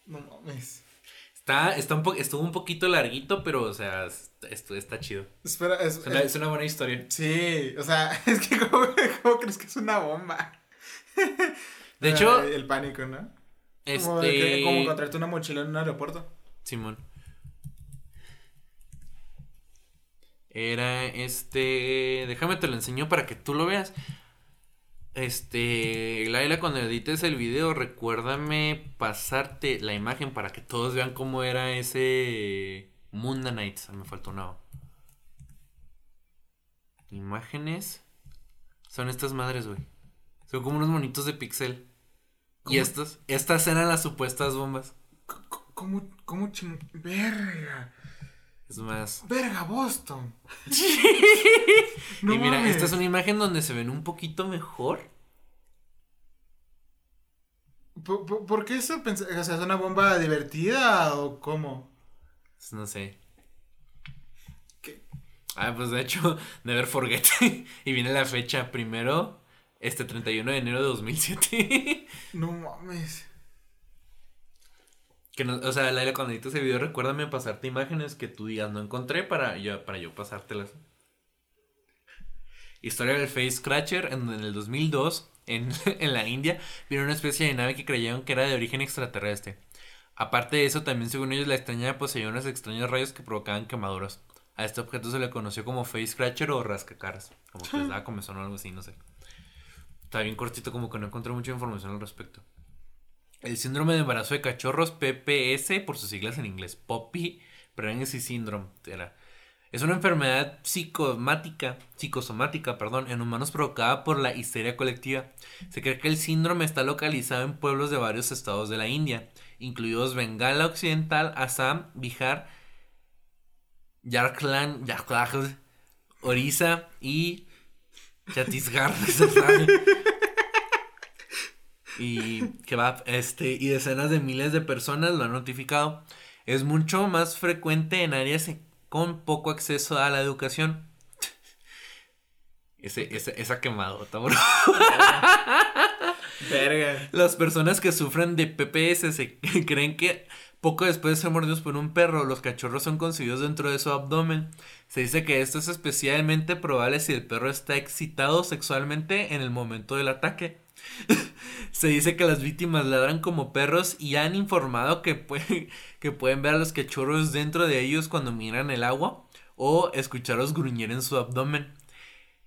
No mames. Está, está un estuvo un poquito larguito, pero, o sea, esto está chido. Espera, es, es, una, buena historia. Sí, o sea, [LAUGHS] es que ¿cómo, crees que es una bomba? [LAUGHS] De hecho... El pánico, ¿no? Este... Como, que, como encontrarte una mochila en un aeropuerto. Simón. Era este... Déjame te lo enseño para que tú lo veas. Este, Laila, cuando edites el video, recuérdame pasarte la imagen para que todos vean cómo era ese Moon Knight. Ah, me faltó una. Imágenes. Son estas madres, güey. Son como unos monitos de pixel. Y estas, estas eran las supuestas bombas. ¿Cómo, cómo Verga. Es más. Verga, Boston. [LAUGHS] y mira, esta es una imagen donde se ven un poquito mejor. ¿Por, qué eso? O sea, ¿es una bomba divertida o cómo? Pues no sé. ¿Qué? Ah, pues de hecho, Never Forget. [LAUGHS] y viene la fecha primero, este 31 de enero de 2007. no mames. Que no, o sea, Laila, cuando edites ese video, recuérdame pasarte imágenes que tú digas no encontré para yo, para yo pasártelas. Historia del Face Scratcher en, el 2002, en, [LAUGHS] en, la India, vino una especie de nave que creyeron que era de origen extraterrestre. Aparte de eso, también según ellos, la extraña poseía unos extraños rayos que provocaban quemaduras. A este objeto se le conoció como Face Scratcher o rascacaras. Como que les daba comezón o algo así, no sé. Está bien cortito, como que no encontré mucha información al respecto. El síndrome de embarazo de cachorros, PPS, por sus siglas en inglés, Poppy Pregnancy Syndrome, Es una enfermedad psicosomática, psicosomática perdón, en humanos provocada por la histeria colectiva. Se cree que el síndrome está localizado en pueblos de varios estados de la India, incluidos Bengala Occidental, Assam, Bihar, Yarkland, Yarkland Orissa y Chhattisgarh. [LAUGHS] y kebab, este, y decenas de miles de personas lo han notificado. Es mucho más frecuente en áreas con poco acceso a la educación. [LAUGHS] Ese, ese, esa quemadota, bro. [LAUGHS] Verga. Las personas que sufren de PPS se [LAUGHS] creen que poco después de ser mordidos por un perro, los cachorros son concebidos dentro de su abdomen. Se dice que esto es especialmente probable si el perro está excitado sexualmente en el momento del ataque [LAUGHS] Se dice que las víctimas ladran como perros y han informado que, [LAUGHS] que pueden ver a los cachorros dentro de ellos cuando miran el agua o escucharlos gruñir en su abdomen.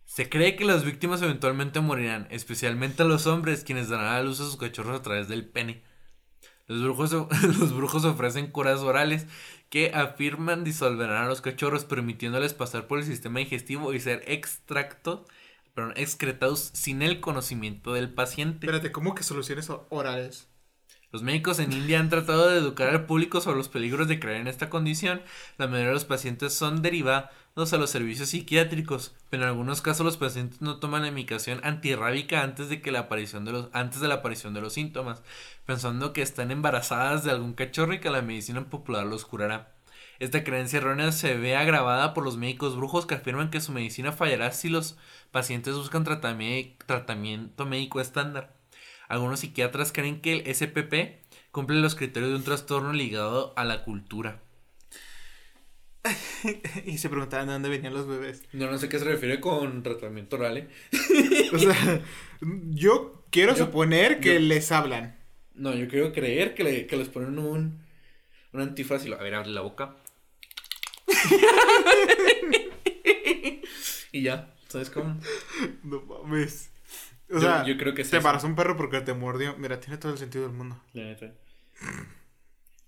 Se cree que las víctimas eventualmente morirán, especialmente los hombres, quienes darán a luz a sus cachorros a través del pene. Los brujos, [LAUGHS] los brujos ofrecen curas orales que afirman disolverán a los cachorros, permitiéndoles pasar por el sistema digestivo y ser extractos, perdón, excretados sin el conocimiento del paciente. Espérate, ¿cómo que soluciones orales? Los médicos en India han tratado de educar al público sobre los peligros de creer en esta condición. La mayoría de los pacientes son derivados a los servicios psiquiátricos, pero en algunos casos los pacientes no toman la medicación antirrábica antes de que la aparición de los antes de la aparición de los síntomas, pensando que están embarazadas de algún cachorro y que la medicina popular los curará. Esta creencia errónea se ve agravada por los médicos brujos que afirman que su medicina fallará si los pacientes buscan tratamiento médico estándar. Algunos psiquiatras creen que el SPP cumple los criterios de un trastorno ligado a la cultura. [LAUGHS] y se preguntaban de dónde venían los bebés. No, no sé qué se refiere con tratamiento oral. ¿eh? [LAUGHS] o sea, yo quiero suponer que les hablan. No, yo quiero creer que, le, que les ponen un, un antifaz y lo, a ver, abre la boca. Y ya, ¿sabes cómo? [LAUGHS] No mames. O sea, yo creo que sí. Te paras un perro porque te mordió. Mira, tiene todo el sentido del mundo.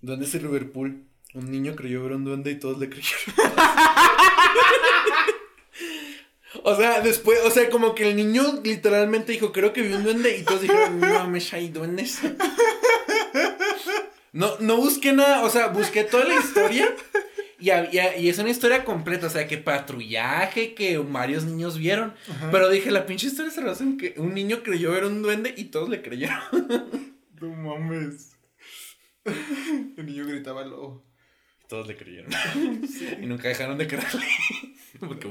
¿Dónde es el Liverpool? Un niño creyó ver un duende y todos le creyeron. [LAUGHS] o sea, después, o sea, como que el niño literalmente dijo, creo que vi un duende y todos dijeron, no mames, hay duendes. [LAUGHS] No, no busqué nada, o sea, busqué toda la historia y, y, es una historia completa, o sea, que patrullaje, que varios niños vieron. Pero dije, la pinche historia se basa en que un niño creyó ver un duende y todos le creyeron. No mames. El niño gritaba lobo. Y todos le creyeron. Y nunca dejaron de creerle. [LAUGHS] porque.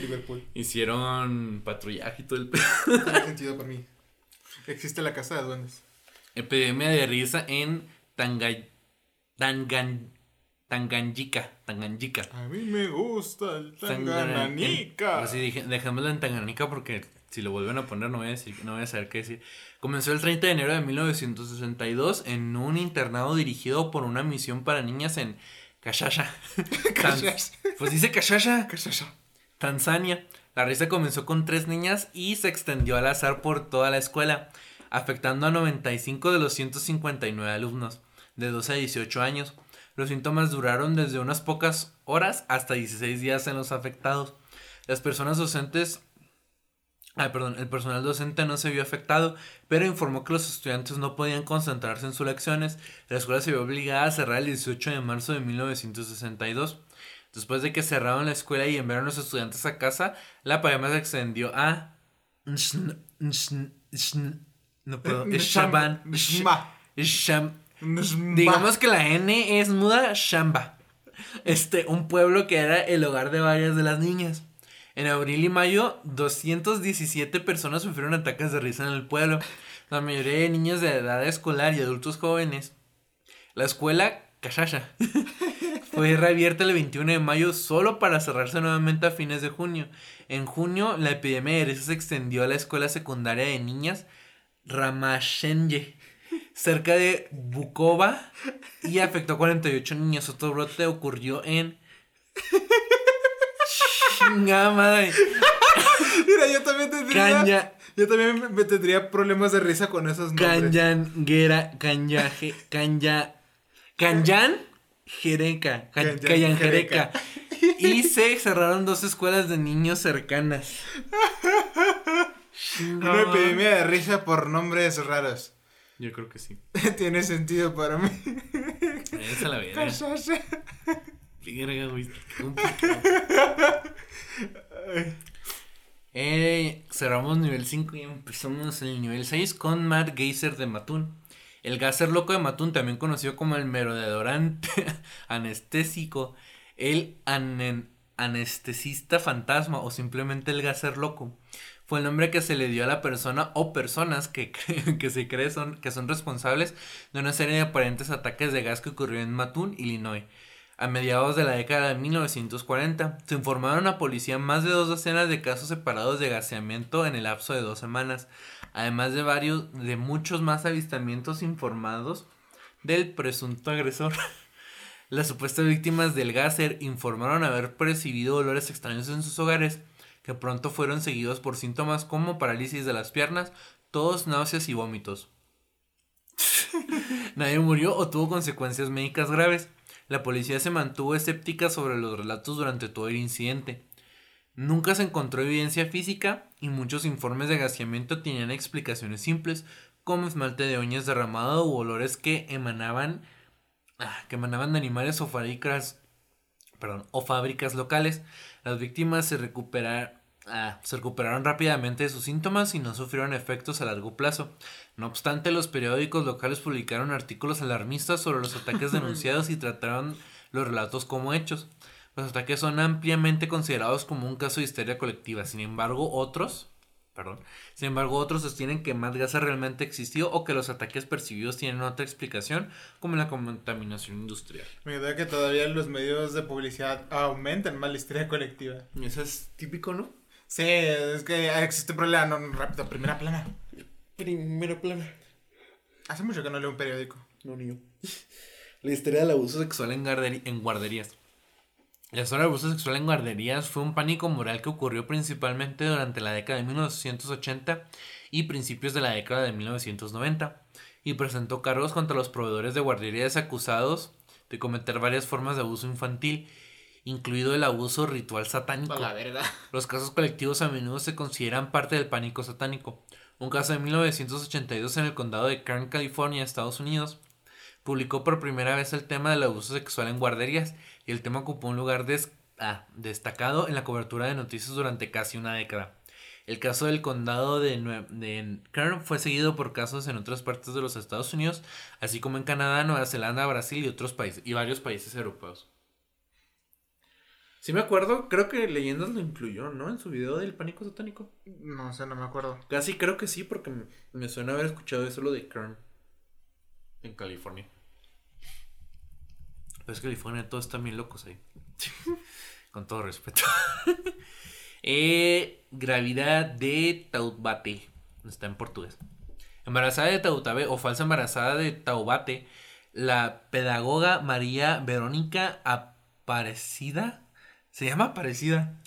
Liverpool. Hicieron patrullaje y todo el pedo. Tiene [LAUGHS] sentido para mí. Existe la casa de duendes. Epidemia de risa en Tangay. Tangan. Tanganjika, Tanganjika. A mí me gusta el Tangananica. Así dije, dejémoslo en Tanganica porque si lo vuelven a poner no voy a decir, no voy a saber qué decir. Comenzó el 30 de enero de 1962 en un internado dirigido por una misión para niñas en Kashasha. [LAUGHS] pues dice Kashasha. Kashasha. Tanzania. La risa comenzó con tres niñas y se extendió al azar por toda la escuela, afectando a 95 de los 159 alumnos de 12 a 18 años. Los síntomas duraron desde unas pocas horas hasta 16 días en los afectados. Las personas docentes Ah, perdón, el personal docente no se vio afectado, pero informó que los estudiantes no podían concentrarse en sus lecciones. La escuela se vio obligada a cerrar el 18 de marzo de 1962. Después de que cerraron la escuela y enviaron a los estudiantes a casa, la pandemia se extendió a... No puedo. [LAUGHS] Shaban. Digamos que la N es muda Shamba. Este, un pueblo que era el hogar de varias de las niñas. En abril y mayo, 217 personas sufrieron ataques de risa en el pueblo. La mayoría de niños de edad escolar y adultos jóvenes. La escuela Kashasha [LAUGHS] fue reabierta el 21 de mayo solo para cerrarse nuevamente a fines de junio. En junio, la epidemia de risa se extendió a la escuela secundaria de niñas Ramashenye cerca de Bukova y afectó a 48 niños. Otro brote ocurrió en. Chingada madre. Mira, yo también tendría. Yo también me tendría problemas de risa con esos nombres. Canyan, Gera, Canyaje, Canya. Canyan, Jereca. Canyan, Jereca. Y se cerraron dos escuelas de niños cercanas. [LAUGHS] Una epidemia de risa por nombres raros. Yo creo que sí. [LAUGHS] Tiene sentido para mí. Esa la verga. Verga, güey. [LAUGHS] Eh, cerramos nivel 5 y empezamos el nivel 6 con Matt Geyser de Matun. El gaser loco de Matun, también conocido como el merodeador [LAUGHS] anestésico, el anestesista fantasma o simplemente el gaser loco fue el nombre que se le dio a la persona o personas que, [LAUGHS] que se cree son, que son responsables de una serie de aparentes ataques de gas que ocurrió en Mattoon, Illinois. A mediados de la década de 1940, se informaron a policía más de dos docenas de casos separados de gaseamiento en el lapso de dos semanas. además de varios, de muchos más avistamientos informados del presunto agresor. [LAUGHS] Las supuestas víctimas del Gasser informaron haber percibido olores extraños en sus hogares, que pronto fueron seguidos por síntomas como parálisis de las piernas, tos, náuseas y vómitos. [LAUGHS] Nadie murió o tuvo consecuencias médicas graves. La policía se mantuvo escéptica sobre los relatos durante todo el incidente. Nunca se encontró evidencia física y muchos informes de gaseamiento tenían explicaciones simples, como esmalte de uñas derramado u olores que emanaban, ah, que emanaban de animales o fábricas, perdón, o fábricas locales. Las víctimas se recuperaron Ah, se recuperaron rápidamente de sus síntomas y no sufrieron efectos a largo plazo. No obstante, los periódicos locales publicaron artículos alarmistas sobre los ataques [LAUGHS] denunciados y trataron los relatos como hechos. Los ataques son ampliamente considerados como un caso de histeria colectiva. Sin embargo, otros, perdón, sin embargo, otros sostienen que Matt realmente existió o que los ataques percibidos tienen otra explicación, como la contaminación industrial. Me da que todavía los medios de publicidad aumentan más la histeria colectiva. Eso es típico, ¿no? Sí, es que existe un problema, no, rápido, primera plana. Primera plana. Hace mucho que no leo un periódico. No, ni yo. [LAUGHS] La historia del abuso sexual en, en guarderías. La historia del abuso sexual en guarderías fue un pánico moral que ocurrió principalmente durante la década de 1980 y principios de la década de 1990 y presentó cargos contra los proveedores de guarderías acusados de cometer varias formas de abuso infantil incluido el abuso ritual satánico. La verdad. Los casos colectivos a menudo se consideran parte del pánico satánico. Un caso de 1982 en el condado de Kern, California, Estados Unidos, publicó por primera vez el tema del abuso sexual en guarderías y el tema ocupó un lugar ah, destacado en la cobertura de noticias durante casi una década. El caso del condado de, de, Kern fue seguido por casos en otras partes de los Estados Unidos, así como en Canadá, Nueva Zelanda, Brasil y otros países y varios países europeos. Sí me acuerdo, creo que Leyendas lo incluyó, ¿no? En su video del pánico satánico. No sé, no me acuerdo. Casi creo que sí, porque me, suena haber escuchado eso lo de Kern. En California. Pero es California, todos están bien locos ahí. [LAUGHS] Con todo respeto. [LAUGHS] eh, gravidad de Taubate. Está en portugués. Embarazada de Tautabe o falsa embarazada de Taubate, la pedagoga María Verónica Aparecida se llama Aparecida.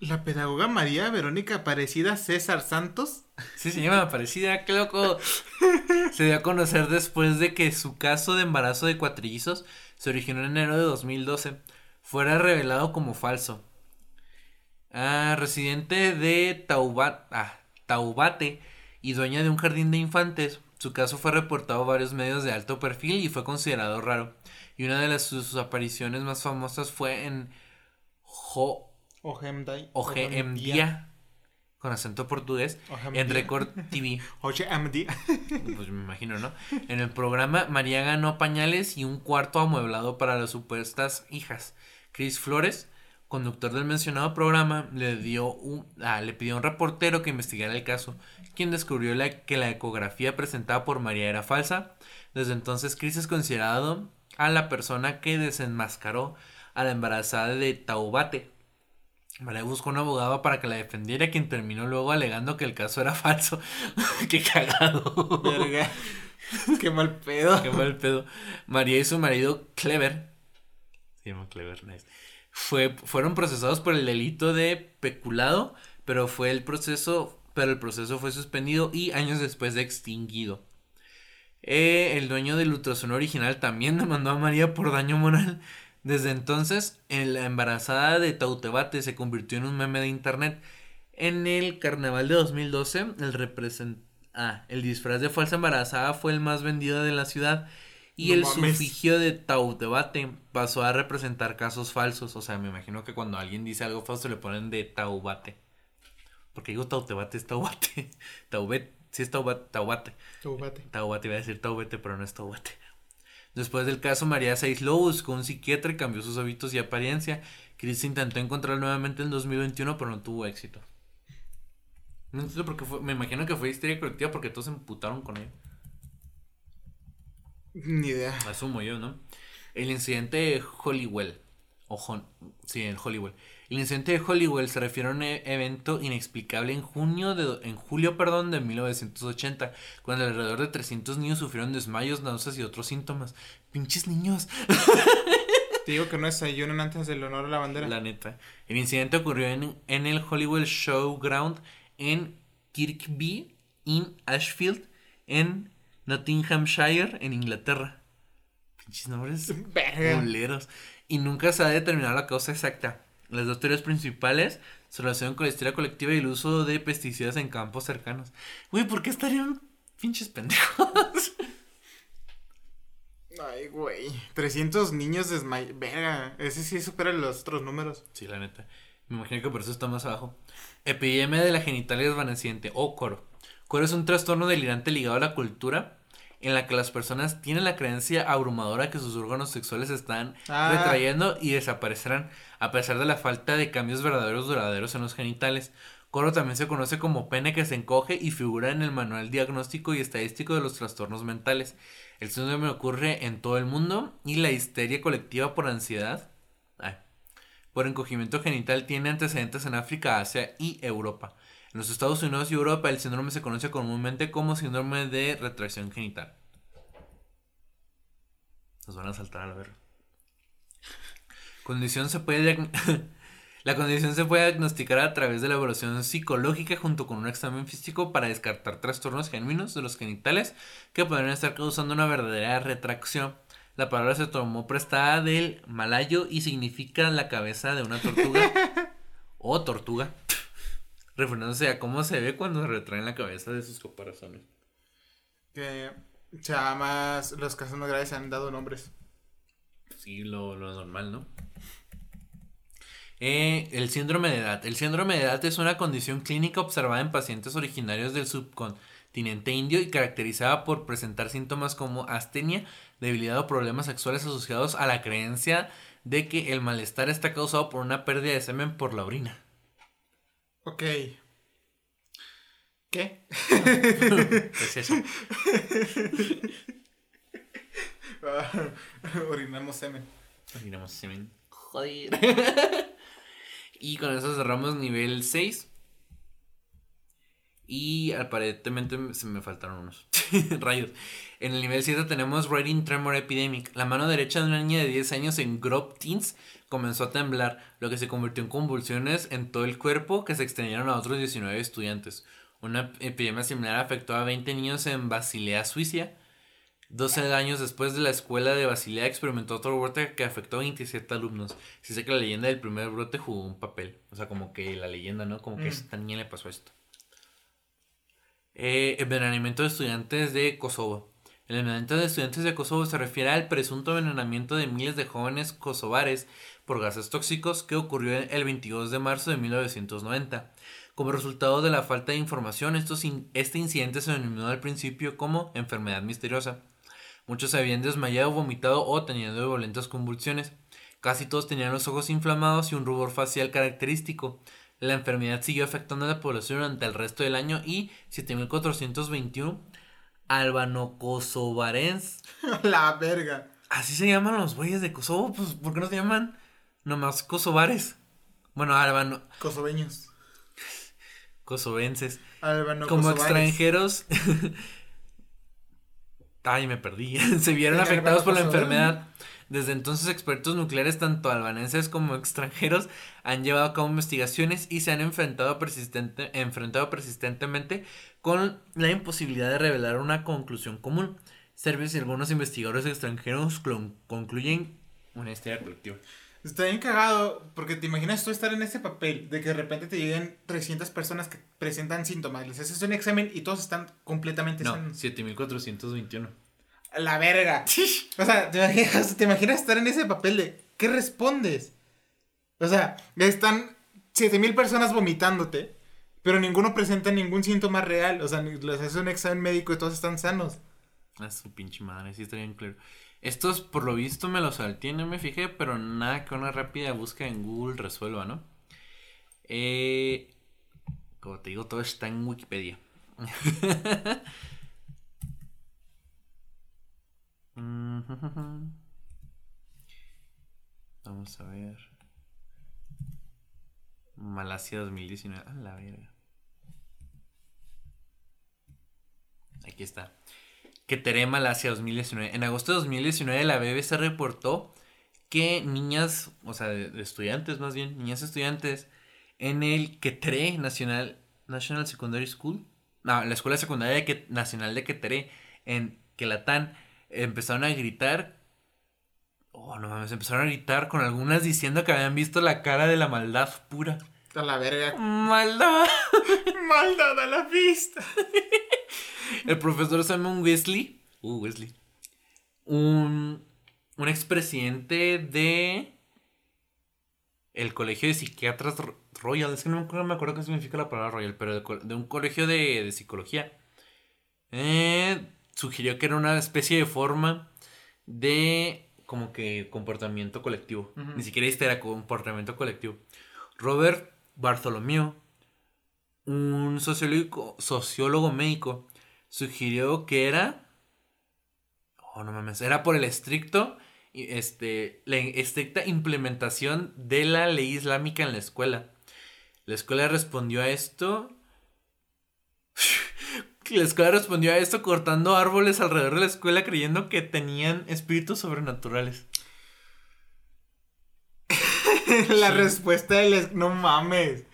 La pedagoga María Verónica Aparecida César Santos. Sí, se llama Aparecida, qué loco. [LAUGHS] Se dio a conocer después de que su caso de embarazo de cuatrillizos se originó en enero de 2012 fuera revelado como falso. Ah, residente de ah, Taubate y dueña de un jardín de infantes, su caso fue reportado a varios medios de alto perfil y fue considerado raro. Y una de las, sus apariciones más famosas fue en Jo Ojemdia con acento portugués en Record TV. [LAUGHS] [LAUGHS] pues me imagino, ¿no? En el programa María ganó pañales y un cuarto amueblado para las supuestas hijas. Chris Flores, conductor del mencionado programa, le dio un, ah, le pidió a un reportero que investigara el caso, quien descubrió que la ecografía presentada por María era falsa. Desde entonces Chris es considerado a la persona que desenmascaró a la embarazada de Taubate. María buscó un abogado para que la defendiera, quien terminó luego alegando que el caso era falso. [LAUGHS] Qué cagado. [LAUGHS] Qué mal pedo. Qué mal pedo. María y su marido Clever. Se llama Clever, nice. Fue, fueron procesados por el delito de peculado, pero fue el proceso, pero el proceso fue suspendido y años después de extinguido. Eh, el dueño del ultrasonido original también [LAUGHS] demandó a María por daño moral desde entonces, la embarazada de Tautebate se convirtió en un meme de internet. En el carnaval de 2012, el, ah, el disfraz de falsa embarazada fue el más vendido de la ciudad. Y el sufigio de Tautebate pasó a representar casos falsos. O sea, me imagino que cuando alguien dice algo falso le ponen de Taubate. Porque digo Tautebate es Taubate. [LAUGHS] Taubete, sí es Taubate. Taubate. Taubate. Taubate, iba a decir Taubete, pero no es Taubate. Después del caso, María se aisló, buscó un psiquiatra y cambió sus hábitos y apariencia. Chris intentó encontrar nuevamente en 2021, pero no tuvo éxito. No entiendo por qué fue. Me imagino que fue histeria colectiva porque todos se emputaron con ella. Ni idea. Asumo yo, ¿no? El incidente de Hollywell. o sí, en Hollywood. El incidente de Hollywood se refiere a un e-, evento inexplicable en junio de en julio, perdón, de 1980, cuando alrededor de 300 niños sufrieron desmayos, náuseas y otros síntomas. Pinches niños. Te digo que no desayunan antes del honor a la bandera. La neta. El incidente ocurrió en, en el Hollywood Showground en Kirkby, in Ashfield, en Nottinghamshire, en Inglaterra. Pinches nombres [LAUGHS] boleros. Y nunca se ha determinado la causa exacta. Las dos teorías principales se relacionan con la historia colectiva y el uso de pesticidas en campos cercanos. Güey, ¿por qué estarían pinches pendejos? [LAUGHS] Ay, güey. 300 niños desmayados. Verga. Ese sí supera los otros números. Sí, la neta. Me imagino que por eso está más abajo. Epidemia de la genitalia desvaneciente o coro. Coro es un trastorno delirante ligado a la cultura en la que las personas tienen la creencia abrumadora que sus órganos sexuales están ah. retrayendo y desaparecerán a pesar de la falta de cambios verdaderos duraderos en los genitales. Coro también se conoce como pene que se encoge y figura en el manual diagnóstico y estadístico de los trastornos mentales. El síndrome ocurre en todo el mundo y la histeria colectiva por ansiedad, por encogimiento genital tiene antecedentes en África, Asia y Europa. En los Estados Unidos y Europa el síndrome se conoce comúnmente como síndrome de retracción genital. Nos van a saltar a la verga. Condición se puede [LAUGHS] la condición se puede diagnosticar a través de la evaluación psicológica junto con un examen físico para descartar trastornos genuinos de los genitales que podrían estar causando una verdadera retracción. La palabra se tomó prestada del malayo y significa la cabeza de una tortuga [LAUGHS] o tortuga refiriéndose a cómo se ve cuando se retraen la cabeza de sus caparazones. Que sea más, los casos más graves se han dado nombres. Sí, lo, normal, ¿no? Eh, el síndrome de edad. El síndrome de edad es una condición clínica observada en pacientes originarios del subcontinente indio y caracterizada por presentar síntomas como astenia, debilidad o problemas sexuales asociados a la creencia de que el malestar está causado por una pérdida de semen por la orina. Ok. ¿Qué? [LAUGHS] pues eso. orinamos semen. Orinamos semen. Joder. [LAUGHS] y con eso cerramos nivel 6. Y aparentemente se me faltaron unos [LAUGHS] rayos. En el nivel 7 tenemos Writing Tremor Epidemic. La mano derecha de una niña de 10 años en Grove Teens comenzó a temblar, lo que se convirtió en convulsiones en todo el cuerpo que se extendieron a otros 19 estudiantes. Una epidemia similar afectó a 20 niños en Basilea, Suiza. 12 años después de la escuela de Basilea experimentó otro brote que afectó a 27 alumnos. Se dice que la leyenda del primer brote jugó un papel. O sea, como que la leyenda, ¿no? Como que a esta niña le pasó esto. Eh, envenenamiento de estudiantes de Kosovo. El envenenamiento de estudiantes de Kosovo se refiere al presunto envenenamiento de miles de jóvenes kosovares por gases tóxicos que ocurrió el 22 de marzo de 1990. Como resultado de la falta de información, este incidente se denominó al principio como enfermedad misteriosa. Muchos habían desmayado, vomitado o teniendo violentas convulsiones. Casi todos tenían los ojos inflamados y un rubor facial característico. La enfermedad siguió afectando a la población durante el resto del año y 7421 albano-kosovarens. [LAUGHS] La verga. Así se llaman los güeyes de Kosovo, pues ¿por qué no se llaman nomás kosovares? Bueno, albano. Kosoveños. Kosovenses. Albano Como extranjeros. [LAUGHS] Ay, me perdí. [LAUGHS] se vieron afectados por la enfermedad. Desde entonces, expertos nucleares, tanto albaneses como extranjeros, han llevado a cabo investigaciones y se han enfrentado, persistente, enfrentado persistentemente con la imposibilidad de revelar una conclusión común. Serbios y algunos investigadores extranjeros concluyen una historia colectiva. Está bien cagado, porque te imaginas tú estar en ese papel, de que de repente te lleguen 300 personas que presentan síntomas, les haces un examen y todos están completamente no, 7421. La verga. [LAUGHS] o sea, ¿te imaginas, te imaginas estar en ese papel de, ¿qué respondes? O sea, están 7000 personas vomitándote pero ninguno presenta ningún síntoma real. O sea, les haces un examen médico y todos están sanos. A su pinche madre, sí está bien claro. Estos, por lo visto, me los salté, no me fijé, pero nada que una rápida búsqueda en Google resuelva, ¿no? Eh, como te digo, todo está en Wikipedia. [LAUGHS] Vamos a ver. Malasia 2019. A la verga. Aquí está. Ketere, Malasia 2019. En agosto de 2019 la BBC reportó que niñas, o sea, de, estudiantes más bien, niñas estudiantes en el Ketere National, National Secondary School, no, la Escuela Secundaria Nacional de Ketere en Kelatán, empezaron a gritar Oh, no mames, empezaron a gritar con algunas diciendo que habían visto la cara de la maldad pura. A la verga. Maldad. [LAUGHS] maldad a la vista. [LAUGHS] El profesor Simon Wesley. Uh, Wesley. Un, un expresidente de. El colegio de psiquiatras Royal. Es que no me acuerdo qué significa la palabra Royal, pero de, un colegio de, de psicología. Eh, sugirió que era una especie de forma de como que comportamiento colectivo. Ni siquiera este era comportamiento colectivo. Robert Bartholomew, un sociólogo, sociólogo médico, sugirió que era. Oh, no mames. Era por el estricto. Este, la estricta implementación de la ley islámica en la escuela. La escuela respondió a esto. La escuela respondió a esto cortando árboles alrededor de la escuela creyendo que tenían espíritus sobrenaturales. [LAUGHS] la respuesta del... No mames.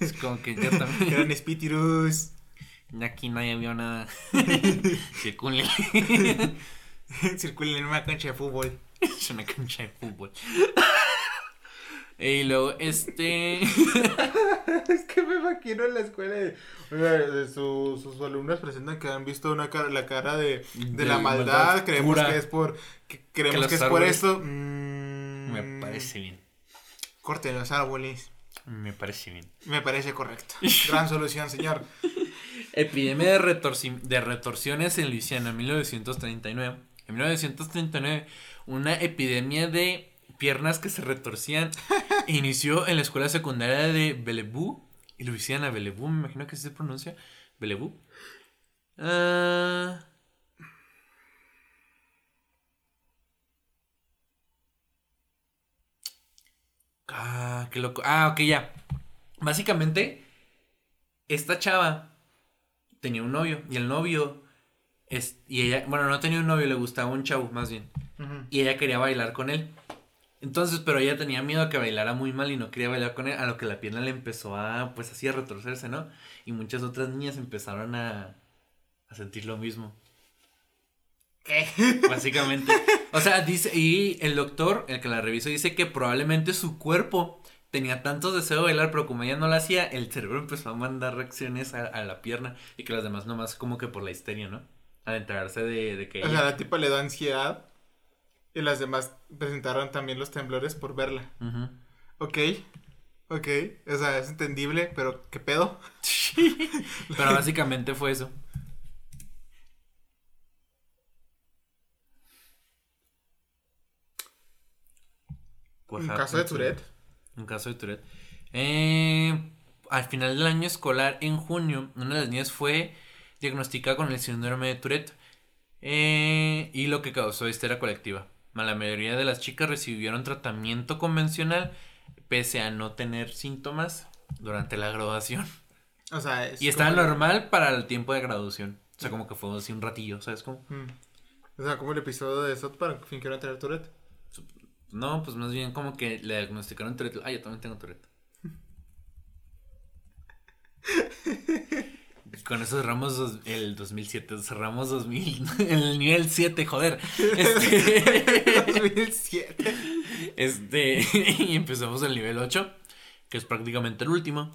Es como que yo también... [LAUGHS] Eran espíritus. Aquí nadie vio nada. [LAUGHS] Circulen. Circulen en una cancha de fútbol. Es una cancha de fútbol. Y luego, este. [LAUGHS] es que me imagino en la escuela de, sus alumnos presentan que han visto una cara, la cara de, la maldad. creemos que es por. creemos que, es por esto. Mm, me parece bien. Corten los árboles. Me parece bien. Me parece correcto. [LAUGHS] Gran solución, señor. Epidemia de, de retorsiones en Luisiana, 1939. En 1939, una epidemia de piernas que se retorcían. [LAUGHS] Inició en la escuela secundaria de Bellevue. Y Luisiana, Bellevue, me imagino que así se pronuncia. Bellevue. Ah. ah, qué loco. Ah, ok, ya. Básicamente, esta chava tenía un novio. Y el novio. Es, y ella, bueno, no tenía un novio, le gustaba un chavo, más bien. Y ella quería bailar con él. Entonces, pero ella tenía miedo a que bailara muy mal y no quería bailar con él, a lo que la pierna le empezó a, pues así, a retorcerse, ¿no? Y muchas otras niñas empezaron a, a sentir lo mismo. ¿Qué? Básicamente. O sea, dice, y el doctor, el que la revisó, dice que probablemente su cuerpo tenía tanto deseo de bailar, pero como ella no lo hacía, el cerebro empezó a mandar reacciones a, la pierna y que las demás nomás como que por la histeria, ¿no? Al enterarse de, de que... O sea, la tipa le da ansiedad y las demás presentaron también los temblores por verla. Ok. Ok. O sea, es entendible, pero ¿qué pedo? [LAUGHS] pero básicamente fue eso. Un caso de Tourette. Un caso de Tourette. Eh, al final del año escolar, en junio, una de las niñas fue diagnosticada con el síndrome de Tourette. Eh, y lo que causó histeria colectiva la mayoría de las chicas recibieron tratamiento convencional pese a no tener síntomas durante la graduación. O sea, y estaba normal para el tiempo de graduación. O sea, como que fue así un ratillo, ¿sabes cómo? Mm. O sea, como el episodio de South Park, fingieron tener Tourette. No, pues más bien como que le diagnosticaron Tourette. Ah, yo también tengo Tourette. [LAUGHS] Con eso cerramos el 2007, cerramos 2000, el nivel 7, joder. Este, [LAUGHS] 2007. Este, [LAUGHS] y empezamos el nivel 8, que es prácticamente el último.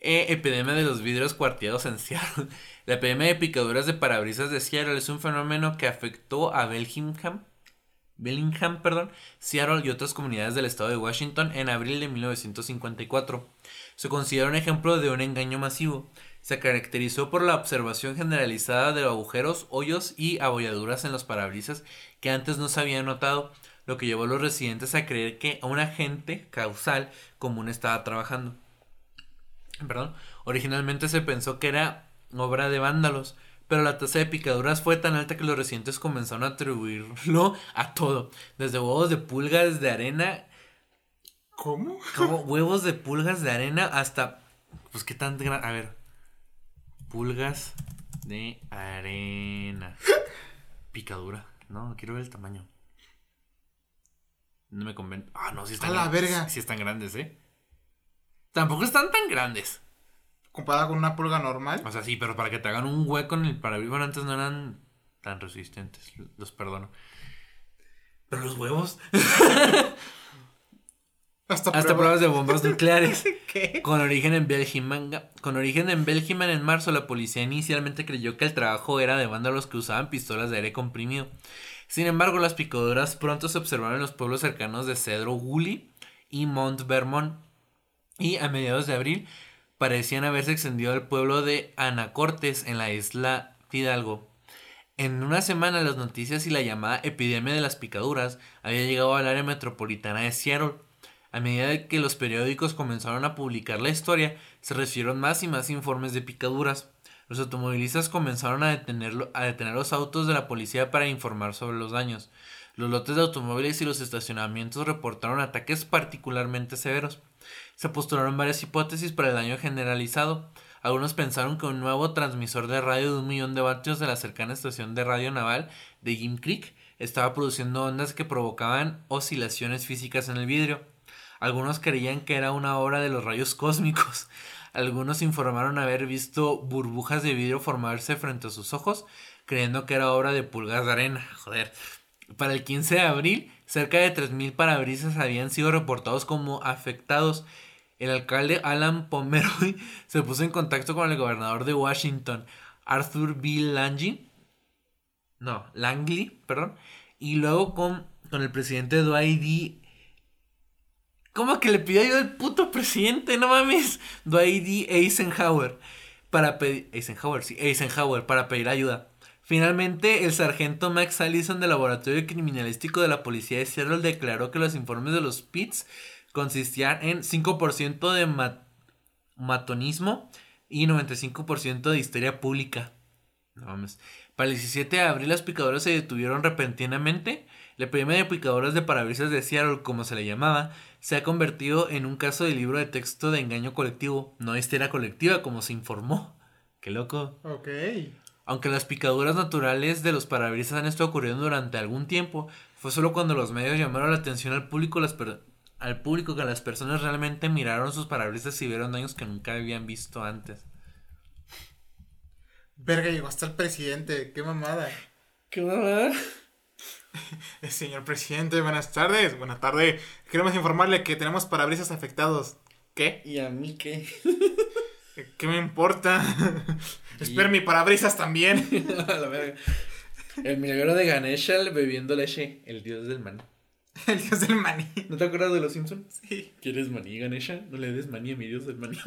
Eh, epidemia de los vidrios cuarteados en Seattle. La epidemia de picaduras de parabrisas de Seattle es un fenómeno que afectó a Bellingham, Bellingham, perdón, Seattle y otras comunidades del estado de Washington en abril de 1954. Se considera un ejemplo de un engaño masivo se caracterizó por la observación generalizada de agujeros, hoyos y abolladuras en los parabrisas que antes no se habían notado, lo que llevó a los residentes a creer que un agente causal común estaba trabajando. Perdón. Originalmente se pensó que era obra de vándalos, pero la tasa de picaduras fue tan alta que los residentes comenzaron a atribuirlo a todo, desde huevos de pulgas de arena. ¿Cómo? Como huevos de pulgas de arena hasta. Pues qué tan grande. A ver. Pulgas de arena. Picadura. No, quiero ver el tamaño. No me convence. Ah, no, sí están A la grandes. verga. Sí están grandes, ¿eh? Tampoco están tan grandes. Comparada con una pulga normal. O sea, sí, pero para que te hagan un hueco en el parabrisas, bueno, antes no eran tan resistentes, los perdono. Pero los huevos, [LAUGHS] Hasta, hasta prueba- pruebas de bombas nucleares. [LAUGHS] ¿Qué? Con origen en Bélgica, con origen en Bélgica en marzo, la policía inicialmente creyó que el trabajo era de vándalos que usaban pistolas de aire comprimido. Sin embargo, las picaduras pronto se observaron en los pueblos cercanos de Cedro Gully y Mont Vermont. Y a mediados de abril parecían haberse extendido al pueblo de Anacortes en la isla Fidalgo. En una semana las noticias y la llamada epidemia de las picaduras había llegado al área metropolitana de Seattle. A medida que los periódicos comenzaron a publicar la historia, se recibieron más y más informes de picaduras. Los automovilistas comenzaron a, detenerlo- a detener los autos de la policía para informar sobre los daños. Los lotes de automóviles y los estacionamientos reportaron ataques particularmente severos. Se postularon varias hipótesis para el daño generalizado. Algunos pensaron que un nuevo transmisor de radio de un millón de vatios de la cercana estación de radio naval de Jim Creek estaba produciendo ondas que provocaban oscilaciones físicas en el vidrio. Algunos creían que era una obra de los rayos cósmicos. [LAUGHS] Algunos informaron haber visto burbujas de vidrio formarse frente a sus ojos, creyendo que era obra de pulgas de arena. [LAUGHS] Joder. Para el 15 de abril, cerca de 3.000 parabrisas habían sido reportados como afectados. El alcalde Alan Pomeroy [LAUGHS] se puso en contacto con el gobernador de Washington, Arthur B. Langley. No, Langley, perdón. Y luego con, con el presidente Dwight D. ¿Cómo que le pidió ayuda al puto presidente? No mames. Dwight D. Eisenhower. Para pedir. Eisenhower, sí. Eisenhower, para pedir ayuda. Finalmente, el sargento Max Allison del Laboratorio Criminalístico de la Policía de Seattle declaró que los informes de los PITS consistían en 5% de ma- matonismo y 95% de histeria pública. No mames. Para el 17 de abril, las picadoras se detuvieron repentinamente. La epidemia de picadoras de parabrisas de Seattle, como se le llamaba, se ha convertido en un caso de libro de texto de engaño colectivo, no histeria colectiva, como se informó. Qué loco. Ok. Aunque las picaduras naturales de los parabrisas han estado ocurriendo durante algún tiempo, fue solo cuando los medios llamaron la atención al público, las per- al público que las personas realmente miraron sus parabrisas y vieron daños que nunca habían visto antes. Verga, llegó hasta el presidente. Qué mamada. ¿Qué mamada? [LAUGHS] Señor presidente, buenas tardes. Buenas tardes. Queremos informarle que tenemos parabrisas afectados. ¿Qué? ¿Y a mí qué? [LAUGHS] ¿Qué me importa? [LAUGHS] Espera, mi parabrisas también. A la verga. El milagro de Ganesha bebiendo leche, el dios del maní. El dios del maní. ¿No te acuerdas de los Simpsons? Sí. ¿Quieres maní, Ganesha? No le des maní a mi dios del maní.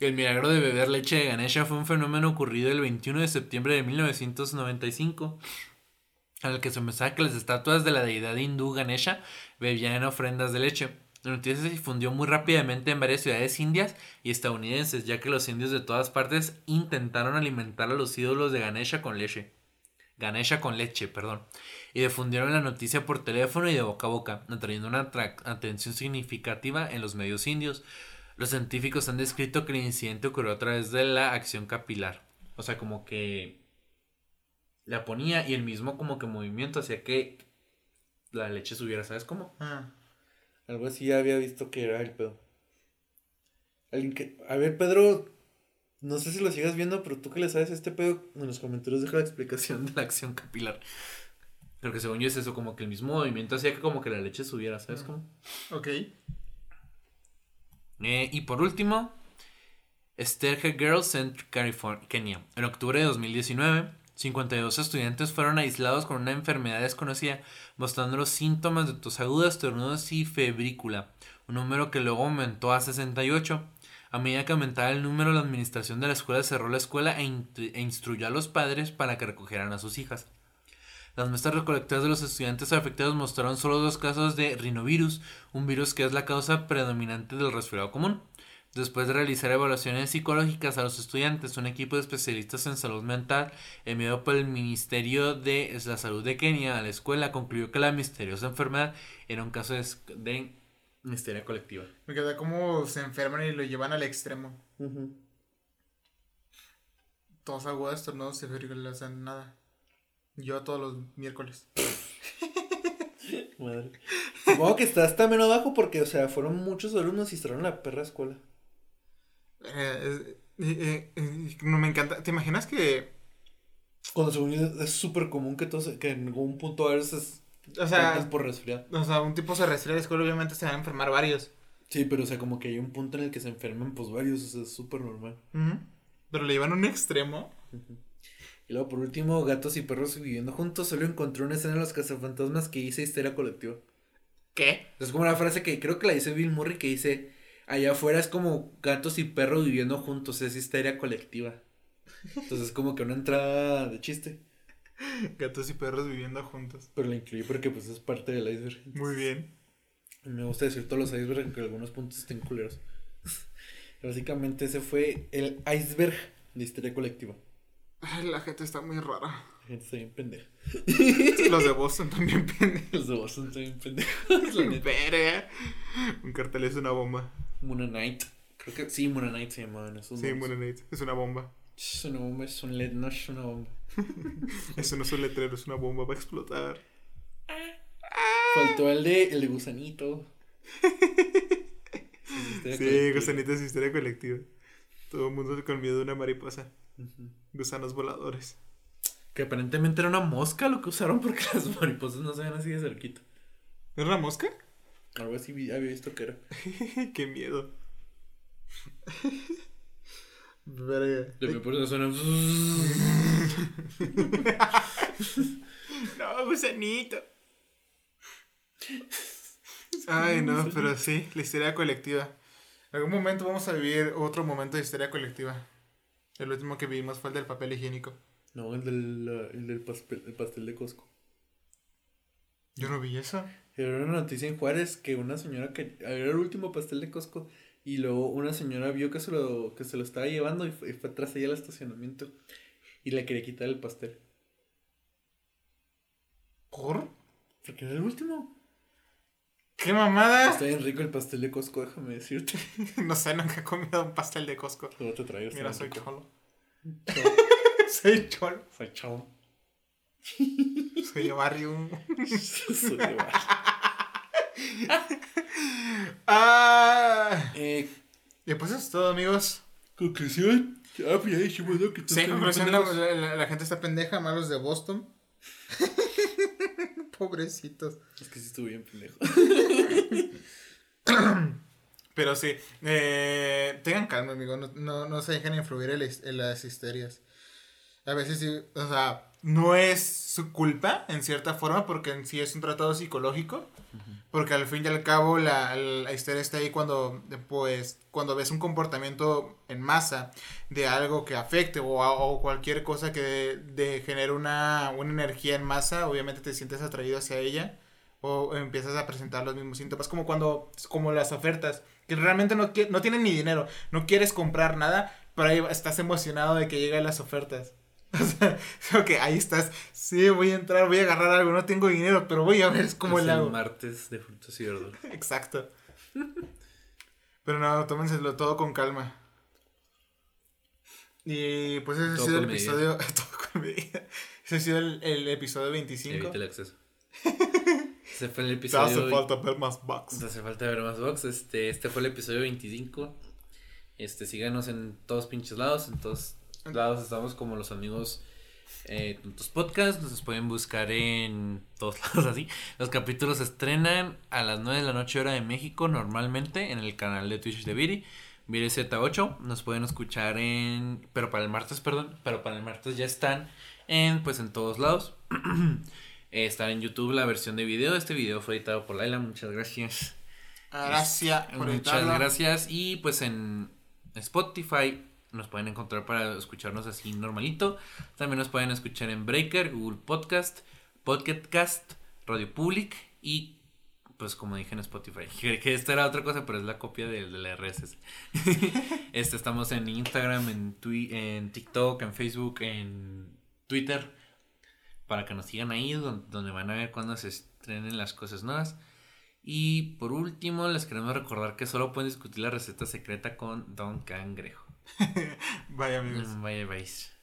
El milagro de beber leche de Ganesha fue un fenómeno ocurrido el 21 de septiembre de 1995, el que se pensaba que las estatuas de la deidad hindú Ganesha bebían ofrendas de leche. La noticia se difundió muy rápidamente en varias ciudades indias y estadounidenses, ya que los indios de todas partes intentaron alimentar a los ídolos de Ganesha con leche. Ganesha con leche, perdón. Y difundieron la noticia por teléfono y de boca a boca, atrayendo una atención significativa en los medios indios. Los científicos han descrito que el incidente ocurrió a través de la acción capilar. O sea, como que la ponía y el mismo como que movimiento hacía que la leche subiera, ¿sabes cómo? Ah. Algo así ya había visto que era el pedo. Alguien que... A ver, Pedro, no sé si lo sigas viendo, pero tú que le sabes este pedo, en los comentarios deja la explicación de la acción capilar. Pero que según yo es eso, como que el mismo movimiento hacía que como que la leche subiera, ¿sabes Mm. cómo? Ok. Eh, y por último, Sterge Girls Center, California, Kenia. En octubre de 2019, 52 estudiantes fueron aislados con una enfermedad desconocida, mostrando los síntomas de tos aguda, estornudos y febrícula, un número que luego aumentó a 68. A medida que aumentaba el número, la administración de la escuela cerró la escuela e, e instruyó a los padres para que recogieran a sus hijas. Las muestras recolectadas de los estudiantes afectados mostraron solo dos casos de rinovirus, un virus que es la causa predominante del resfriado común. Después de realizar evaluaciones psicológicas a los estudiantes, un equipo de especialistas en salud mental enviado por el Ministerio de la Salud de Kenia a la escuela concluyó que la misteriosa enfermedad era un caso de, de misteria colectiva. Me queda como se enferman y lo llevan al extremo. Todos agudos, no se le hacen nada. Yo todos los miércoles. [LAUGHS] Madre. Supongo que está también abajo porque, o sea, fueron muchos alumnos y cerraron la perra escuela. Eh, eh, eh, no me encanta. ¿Te imaginas que. Cuando se es súper común que, todos, que en algún punto a veces. O sea. Por resfriar. O sea, un tipo se resfría escuela, obviamente se van a enfermar varios. Sí, pero o sea, como que hay un punto en el que se enferman, pues varios, o sea, es súper normal. Pero le llevan a un extremo. Y luego, por último, gatos y perros viviendo juntos. Solo encontró una escena en los cazafantasmas que dice histeria colectiva. ¿Qué? Es como una frase que creo que la dice Bill Murray que dice allá afuera es como gatos y perros viviendo juntos, es histeria colectiva. Entonces es como que una entrada de chiste. Gatos y perros viviendo juntos. Pero la incluí porque pues es parte del iceberg. Muy bien. Me gusta decir todos los icebergs aunque algunos puntos estén culeros. Básicamente ese fue el iceberg de histeria colectiva. La gente está muy rara. La gente está bien pendeja. Los de Boston también pendejos. Los de Boston también pendejos. Un cartel es una bomba. Moon Knight. Creo que sí, Moon Knight se llamaban esos. Sí, Moon Knight. Es una bomba. Es una bomba, es un LED, no es una bomba. [LAUGHS] Eso no es un letrero, es una bomba, va a explotar. Faltó el de, el de gusanito. [LAUGHS] sí, gusanito es historia colectiva. Todo el mundo con miedo de una mariposa. Gusanos voladores. Que aparentemente era una mosca lo que usaron porque [LAUGHS] las mariposas no se ven así de cerquita. ¿Era una mosca? Algo así había visto que era. [LAUGHS] Qué miedo. [LAUGHS] Verga. De mi puerta suena. [LAUGHS] no, gusanito. Ay, no, pero sí, la histeria colectiva. En algún momento vamos a vivir otro momento de histeria colectiva. El último que vivimos fue el del papel higiénico. No, el del, el del pastel, el pastel de Costco. Yo no vi eso. Era una noticia en Juárez que una señora que era el último pastel de Costco y luego una señora vio que se lo, que se lo estaba llevando y fue, fue atrás allá al estacionamiento y le quería quitar el pastel. ¿Por? Porque era el último. ¡Qué mamada! Está bien rico el pastel de Costco, déjame decirte. [LAUGHS] no sé, nunca he comido un pastel de Costco. Luego te traigo. Mira, [LAUGHS] soy cholo. soy cholo. Soy cholo. [LAUGHS] soy de barrio. de [LAUGHS] barrio. ah, eh, y pues eso es todo, amigos. Conclusión. Ah, pues ya dijimos. Que sí, conclusión, la, la, la, gente está pendeja, malos de Boston. [LAUGHS] Pobrecitos. Es que sí estuvo bien pendejo. Pero sí, eh, tengan calma, amigo. No, no, no se dejen influir en, las histerias. A veces sí, o sea, no es su culpa en cierta forma porque en sí es un tratado psicológico. Porque al fin y al cabo la, la, histeria está ahí cuando, pues, cuando ves un comportamiento en masa de algo que afecte o, o cualquier cosa que de, de genere una, una, energía en masa, obviamente te sientes atraído hacia ella o empiezas a presentar los mismos síntomas. Como cuando, como las ofertas, que realmente no, no tienen ni dinero, no quieres comprar nada, pero ahí estás emocionado de que lleguen las ofertas. [LAUGHS] O sea, ahí estás. Sí, voy a entrar, voy a agarrar algo. No tengo dinero, pero voy a ver cómo es le hago. El martes de frutos y verduras. [LAUGHS] Exacto. pero no, tómenselo todo con calma. Y pues ese ha sido el episodio. [LAUGHS] todo con medida. Ese ha sido el, el episodio 25. Evite el acceso. Ese fue el episodio. Te hace falta ver más box. Te hace falta ver más box. Este, este fue el episodio 25. Este, síganos en todos pinches lados, en todos lados estamos como los amigos eh, Tontos Podcast. Nos pueden buscar en todos [LAUGHS] lados así. Los capítulos se estrenan a las 9 de la noche hora de México normalmente en el canal de Twitch de Viri. Viri Z8. Nos pueden escuchar en... Pero para el martes, perdón. Pero para el martes ya están en pues en todos lados. [CLEARS THROAT] eh, están en YouTube la versión de video. Este video fue editado por Laila. Muchas gracias. Gracias por Muchas gracias. Y pues en Spotify nos pueden encontrar para escucharnos así normalito. También nos pueden escuchar en Breaker, Google Podcast, Podcast, Radio Public y pues como dije en Spotify, [LAUGHS] que, esta era otra cosa, pero es la copia de, de la RSS. [LAUGHS] este, estamos en Instagram, en, twi en TikTok, en Facebook, en Twitter, para que nos sigan ahí, donde, donde van a ver cuando se estrenen las cosas nuevas. Y por último, les queremos recordar que solo pueden discutir la receta secreta con Don Cangrejo. [LAUGHS] Vaya amigos. Vaya, vais.